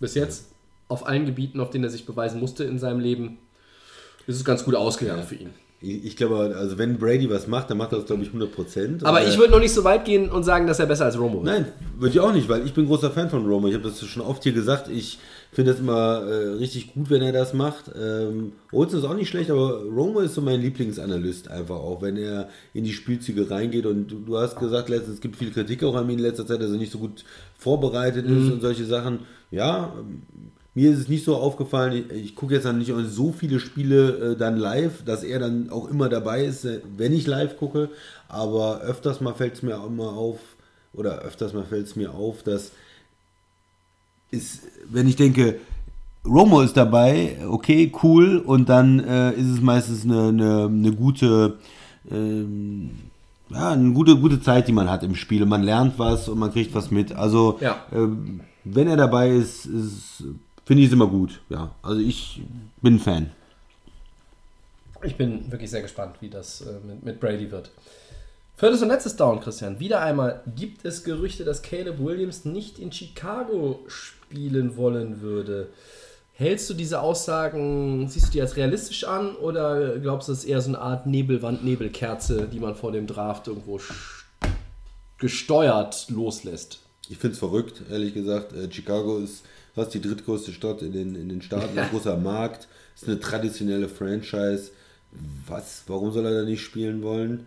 Bis jetzt, auf allen Gebieten, auf denen er sich beweisen musste in seinem Leben, ist es ganz gut ausgegangen für ihn. Ich, glaube, also wenn Brady was macht, dann macht er das, glaube ich, 100 Prozent. Aber ich würde noch nicht so weit gehen und sagen, dass er besser als Romo wird. Nein, würde ich auch nicht, weil ich bin großer Fan von Romo. Ich habe das schon oft hier gesagt. Ich finde es immer äh, richtig gut, wenn er das macht. Ähm, Olsen ist auch nicht schlecht, aber Romo ist so mein Lieblingsanalyst einfach auch, wenn er in die Spielzüge reingeht. Und du, du hast gesagt, letztens, es gibt viel Kritik auch an ihm in letzter Zeit, dass er nicht so gut vorbereitet ist und solche Sachen. Ja, ähm, mir ist es nicht so aufgefallen, ich, ich gucke jetzt dann nicht so viele Spiele äh, dann live, dass er dann auch immer dabei ist, äh, wenn ich live gucke. Aber öfters mal fällt es mir auch immer auf, oder öfters mal fällt es mir auf, dass ist, wenn ich denke, Romo ist dabei, okay, cool, und dann äh, ist es meistens eine, eine, eine gute, ähm, ja, eine gute, gute Zeit, die man hat im Spiel. Man lernt was und man kriegt was mit. Also, Ja. ähm, wenn er dabei ist, ist finde ich es immer gut. Ja, also ich bin Fan. Ich bin wirklich sehr gespannt, wie das äh, mit, mit Brady wird. Viertes und letztes Down, Christian. Wieder einmal gibt es Gerüchte, dass Caleb Williams nicht in Chicago spielen wollen würde. Hältst du diese Aussagen, siehst du die als realistisch an oder glaubst du, es ist eher so eine Art Nebelwand, Nebelkerze, die man vor dem Draft irgendwo gesteuert loslässt? Ich finde es verrückt, ehrlich gesagt. Äh, Chicago ist fast die drittgrößte Stadt in den, in den Staaten, ein großer Markt, ist eine traditionelle Franchise. Was, warum soll er da nicht spielen wollen?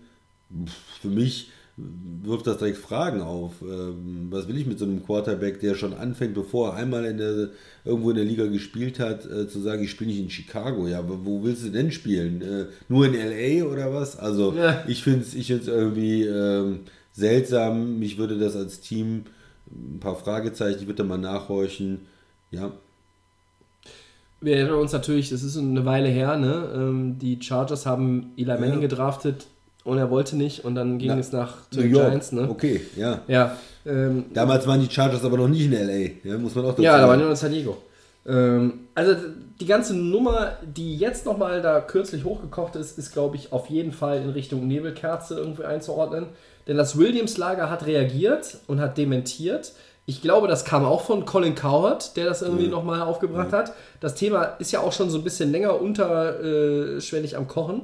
Für mich wirft das direkt Fragen auf. Ähm, Was will ich mit so einem Quarterback, der schon anfängt, bevor er einmal in der, irgendwo in der Liga gespielt hat, äh, zu sagen, ich spiele nicht in Chicago. Ja, aber wo willst du denn spielen? Äh, Nur in LA oder was? Also Ja. ich finde es ich find's irgendwie ähm, seltsam. Mich würde das als Team ein paar Fragezeichen, ich würde da mal nachhorchen. Ja, Wir erinnern uns natürlich, das ist eine Weile her, ne? Ähm, die Chargers haben Eli Manning gedraftet und er wollte nicht und dann ging Na, es nach New York. Giants, ne? Okay, ja. Ja, ähm, Damals waren die Chargers aber noch nicht in LA, ja, muss man auch dazu ja, da waren sagen. die noch in San Diego. Ähm, also die ganze Nummer, die jetzt nochmal da kürzlich hochgekocht ist, ist, glaube ich, auf jeden Fall in Richtung Nebelkerze irgendwie einzuordnen. Denn das Williams-Lager hat reagiert und hat dementiert. Ich glaube, das kam auch von Colin Cowherd, der das irgendwie nochmal aufgebracht hat. Das Thema ist ja auch schon so ein bisschen länger unterschwellig am Kochen.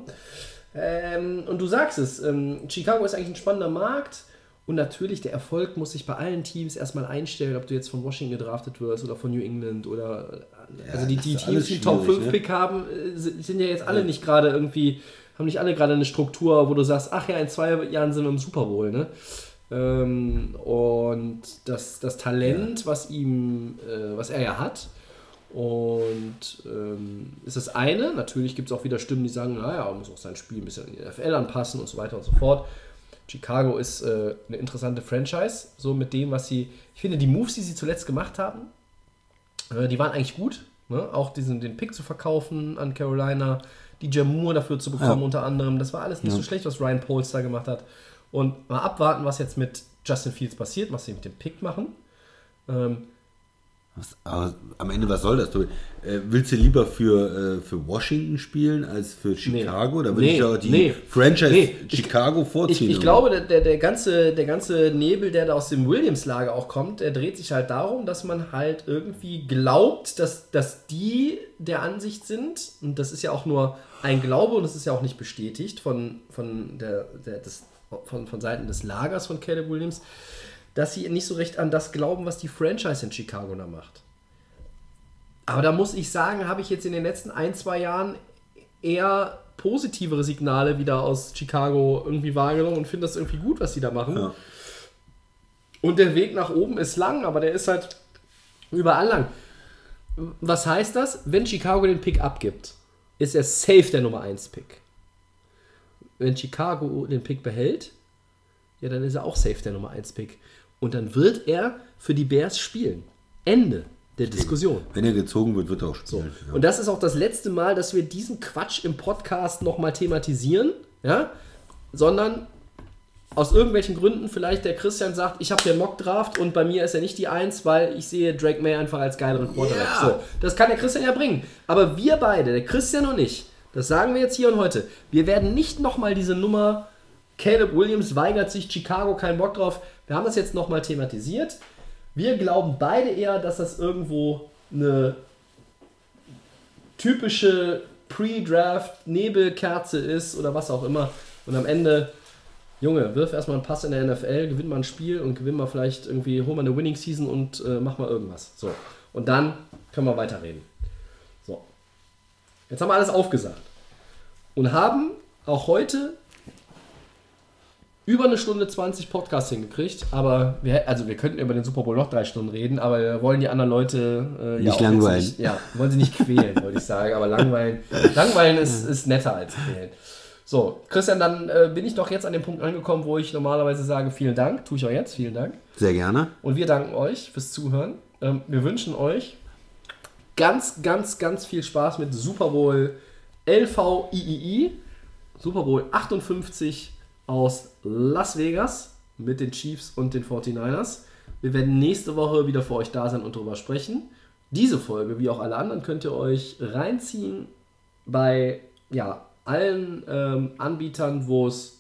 Ähm, und du sagst es, ähm, Chicago ist eigentlich ein spannender Markt. Und natürlich, der Erfolg muss sich bei allen Teams erstmal einstellen, ob du jetzt von Washington gedraftet wirst oder von New England oder. also die, das die ist Teams, die Top schwierig, 5 ne? Pick haben, äh, sind ja jetzt alle nicht gerade irgendwie, haben nicht alle gerade eine Struktur, wo du sagst, ach ja, in zwei Jahren sind wir im Super Bowl, ne? Ähm, und das, das Talent, was ihm, äh, was er ja hat, und ähm, ist das eine. Natürlich gibt es auch wieder Stimmen, die sagen, naja, man muss auch sein Spiel ein bisschen in die NFL anpassen und so weiter und so fort. Chicago ist äh, eine interessante Franchise, so mit dem, was sie. Ich finde, die Moves, die sie zuletzt gemacht haben, äh, die waren eigentlich gut. Ne? Auch diesen, den Pick zu verkaufen an Carolina, die Moore dafür zu bekommen, Ja. unter anderem. Das war alles nicht so schlecht, was Ryan Poles da gemacht hat. Und mal abwarten, was jetzt mit Justin Fields passiert, was sie mit dem Pick machen. Ähm, Was, aber am Ende, was soll das? Du, äh, willst du lieber für, äh, für Washington spielen als für Chicago? Da würde Nee, ich doch die nee. Franchise Nee, ich- Chicago Ich, vorziehen. ich glaube, der, der, der, ganze, der ganze Nebel, der da aus dem Williams-Lager auch kommt, der dreht sich halt darum, dass man halt irgendwie glaubt, dass, dass die der Ansicht sind, und das ist ja auch nur ein Glaube und das ist ja auch nicht bestätigt von, von, der, der, des, von, von Seiten des Lagers von Caleb Williams, dass sie nicht so recht an das glauben, was die Franchise in Chicago da macht. Aber da muss ich sagen, habe ich jetzt in den letzten ein, zwei Jahren eher positivere Signale wieder aus Chicago irgendwie wahrgenommen und finde das irgendwie gut, was sie da machen. Ja. Und der Weg nach oben ist lang, aber der ist halt überall lang. Was heißt das? Wenn Chicago den Pick abgibt, ist er safe der Nummer 1 Pick. Wenn Chicago den Pick behält, ja, dann ist er auch safe der Nummer 1 Pick. Und dann wird er für die Bears spielen. Ende der Diskussion. Wenn er gezogen wird, wird er auch So. spielen. Ja. Und das ist auch das letzte Mal, dass wir diesen Quatsch im Podcast nochmal thematisieren, ja, sondern aus irgendwelchen Gründen vielleicht der Christian sagt, ich habe hier einen Mock-Draft und bei mir ist er nicht die Eins, weil ich sehe Drake May einfach als geileren Quarterback. Ja. So, das kann der Christian ja bringen. Aber wir beide, der Christian und ich, das sagen wir jetzt hier und heute, wir werden nicht nochmal diese Nummer, Caleb Williams weigert sich, Chicago keinen Bock drauf. Wir haben das jetzt nochmal thematisiert. Wir glauben beide eher, dass das irgendwo eine typische Pre-Draft Nebelkerze ist oder was auch immer. Und am Ende, Junge, wirf erstmal einen Pass in der NFL, gewinn mal ein Spiel und gewinn mal vielleicht irgendwie, hol mal eine Winning Season und äh, mach mal irgendwas. So. Und dann können wir weiterreden. So. Jetzt haben wir alles aufgesagt. Und haben auch heute über eine Stunde 20 Podcasts hingekriegt, aber wir, also wir könnten über den Super Bowl noch drei Stunden reden, aber wir wollen die anderen Leute äh, Nicht jetzt langweilen. Nicht, ja, wollen sie nicht quälen, wollte ich sagen, aber langweilen, langweilen ist, ist netter als quälen. So, Christian, dann äh, bin ich doch jetzt an dem Punkt angekommen, wo ich normalerweise sage, vielen Dank, tue ich auch jetzt, vielen Dank. Sehr gerne. Und wir danken euch fürs Zuhören. Ähm, wir wünschen euch ganz, ganz, ganz viel Spaß mit Super Bowl LVIII, Super Bowl 58 aus Las Vegas mit den Chiefs und den 49ers. Wir werden nächste Woche wieder für euch da sein und darüber sprechen. Diese Folge, wie auch alle anderen, könnt ihr euch reinziehen bei ja, allen ähm, Anbietern, wo es,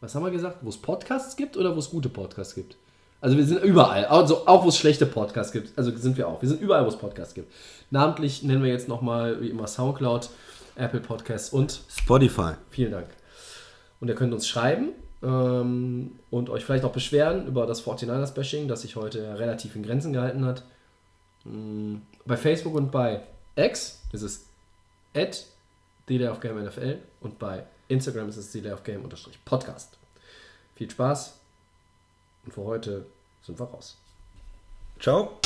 was haben wir gesagt, wo es Podcasts gibt oder wo es gute Podcasts gibt. Also wir sind überall, also auch wo es schlechte Podcasts gibt, also sind wir auch. Wir sind überall, wo es Podcasts gibt. Namentlich nennen wir jetzt nochmal, wie immer, Soundcloud, Apple Podcasts und Spotify. Vielen Dank. Und ihr könnt uns schreiben ähm, und euch vielleicht auch beschweren über das 49ers-Bashing, das sich heute relativ in Grenzen gehalten hat. Mm, Bei Facebook und bei X ist es at Game NFL und bei Instagram ist es The Day of Game Podcast. Viel Spaß und für heute sind wir raus. Ciao.